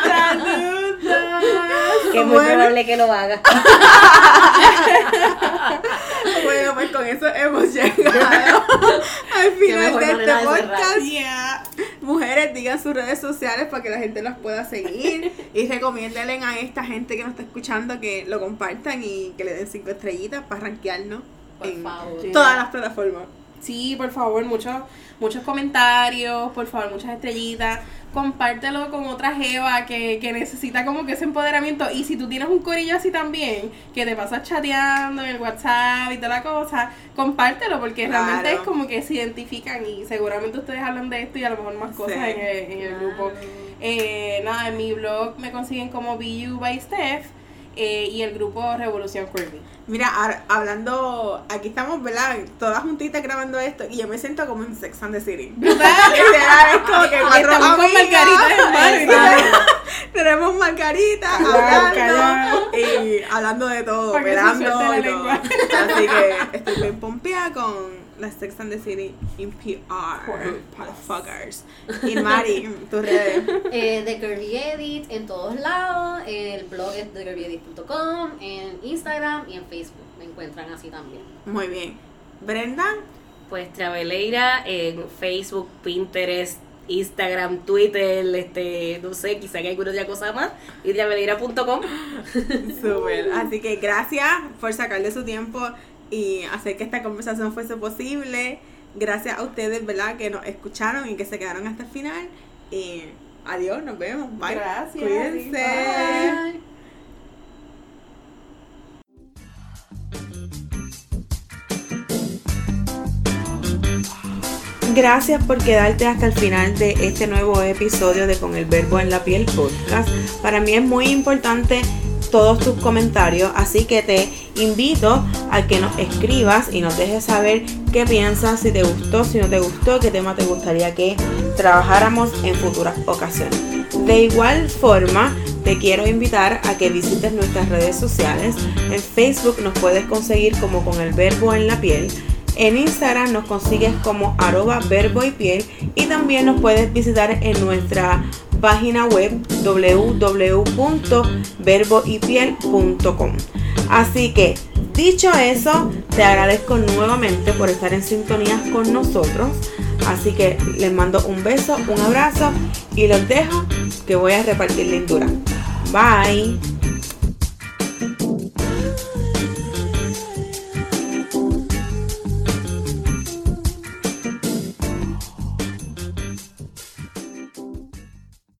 Que es muy Bueno. probable que lo haga. Bueno, pues con eso hemos llegado al final de este de podcast. Yeah. Mujeres, digan sus redes sociales para que la gente las pueda seguir y recomiéndenle a esta gente que nos está escuchando que lo compartan y que le den cinco estrellitas para rankearnos Por en favor. todas las plataformas. Sí, por favor, muchos muchos comentarios, por favor, muchas estrellitas. Compártelo con otra jeva que, que necesita como que ese empoderamiento. Y si tú tienes un corillo así también, que te pasas chateando en el WhatsApp y toda la cosa, compártelo porque Claro. realmente es como que se identifican y seguramente ustedes hablan de esto y a lo mejor más cosas Sí. en el, en el grupo. Eh, nada, en mi blog me consiguen como BU by Steph eh, y el grupo Revolución Curvy. Mira, hablando, aquí estamos, ¿verdad? Todas juntitas grabando esto y yo me siento como en Sex and the City. ¿Verdad? Es como que cuatro Estamos con amigas, margaritas en mano y exacto. Tenemos margaritas hablando y hablando de todo, lengua. Así que estoy bien pompeada con la Sex and the City in PR. Motherfuckers. Y Mari, tus redes. Eh, The Curvy Edit en todos lados. El blog es thecurvyedit.com. En Instagram y en Facebook. Me encuentran así también. Muy bien. Brenda, Pues Traveleira en Facebook, Pinterest, Instagram, Twitter, este, no sé, quizá hay alguna otra cosa más. Y traveleira.com. Súper. Así que gracias por sacarle su tiempo y hacer que esta conversación fuese posible. Gracias a ustedes, ¿verdad? Que nos escucharon y que se quedaron hasta el final. Y adiós, nos vemos. Bye. Gracias. Cuídense. Bye. Gracias por quedarte hasta el final de este nuevo episodio de Con el Verbo en la Piel podcast. Para mí es muy importante todos tus comentarios, así que te invito a que nos escribas y nos dejes saber qué piensas, si te gustó, si no te gustó, qué tema te gustaría que trabajáramos en futuras ocasiones. De igual forma, te quiero invitar a que visites nuestras redes sociales. En Facebook nos puedes conseguir como con el verbo en la piel. En Instagram nos consigues como arroba verbo y piel y también nos puedes visitar en nuestra página web www.verboypiel.com. Así que, dicho eso, te agradezco nuevamente por estar en sintonía con nosotros. Así que les mando un beso, un abrazo y los dejo que voy a repartir lindura. Bye.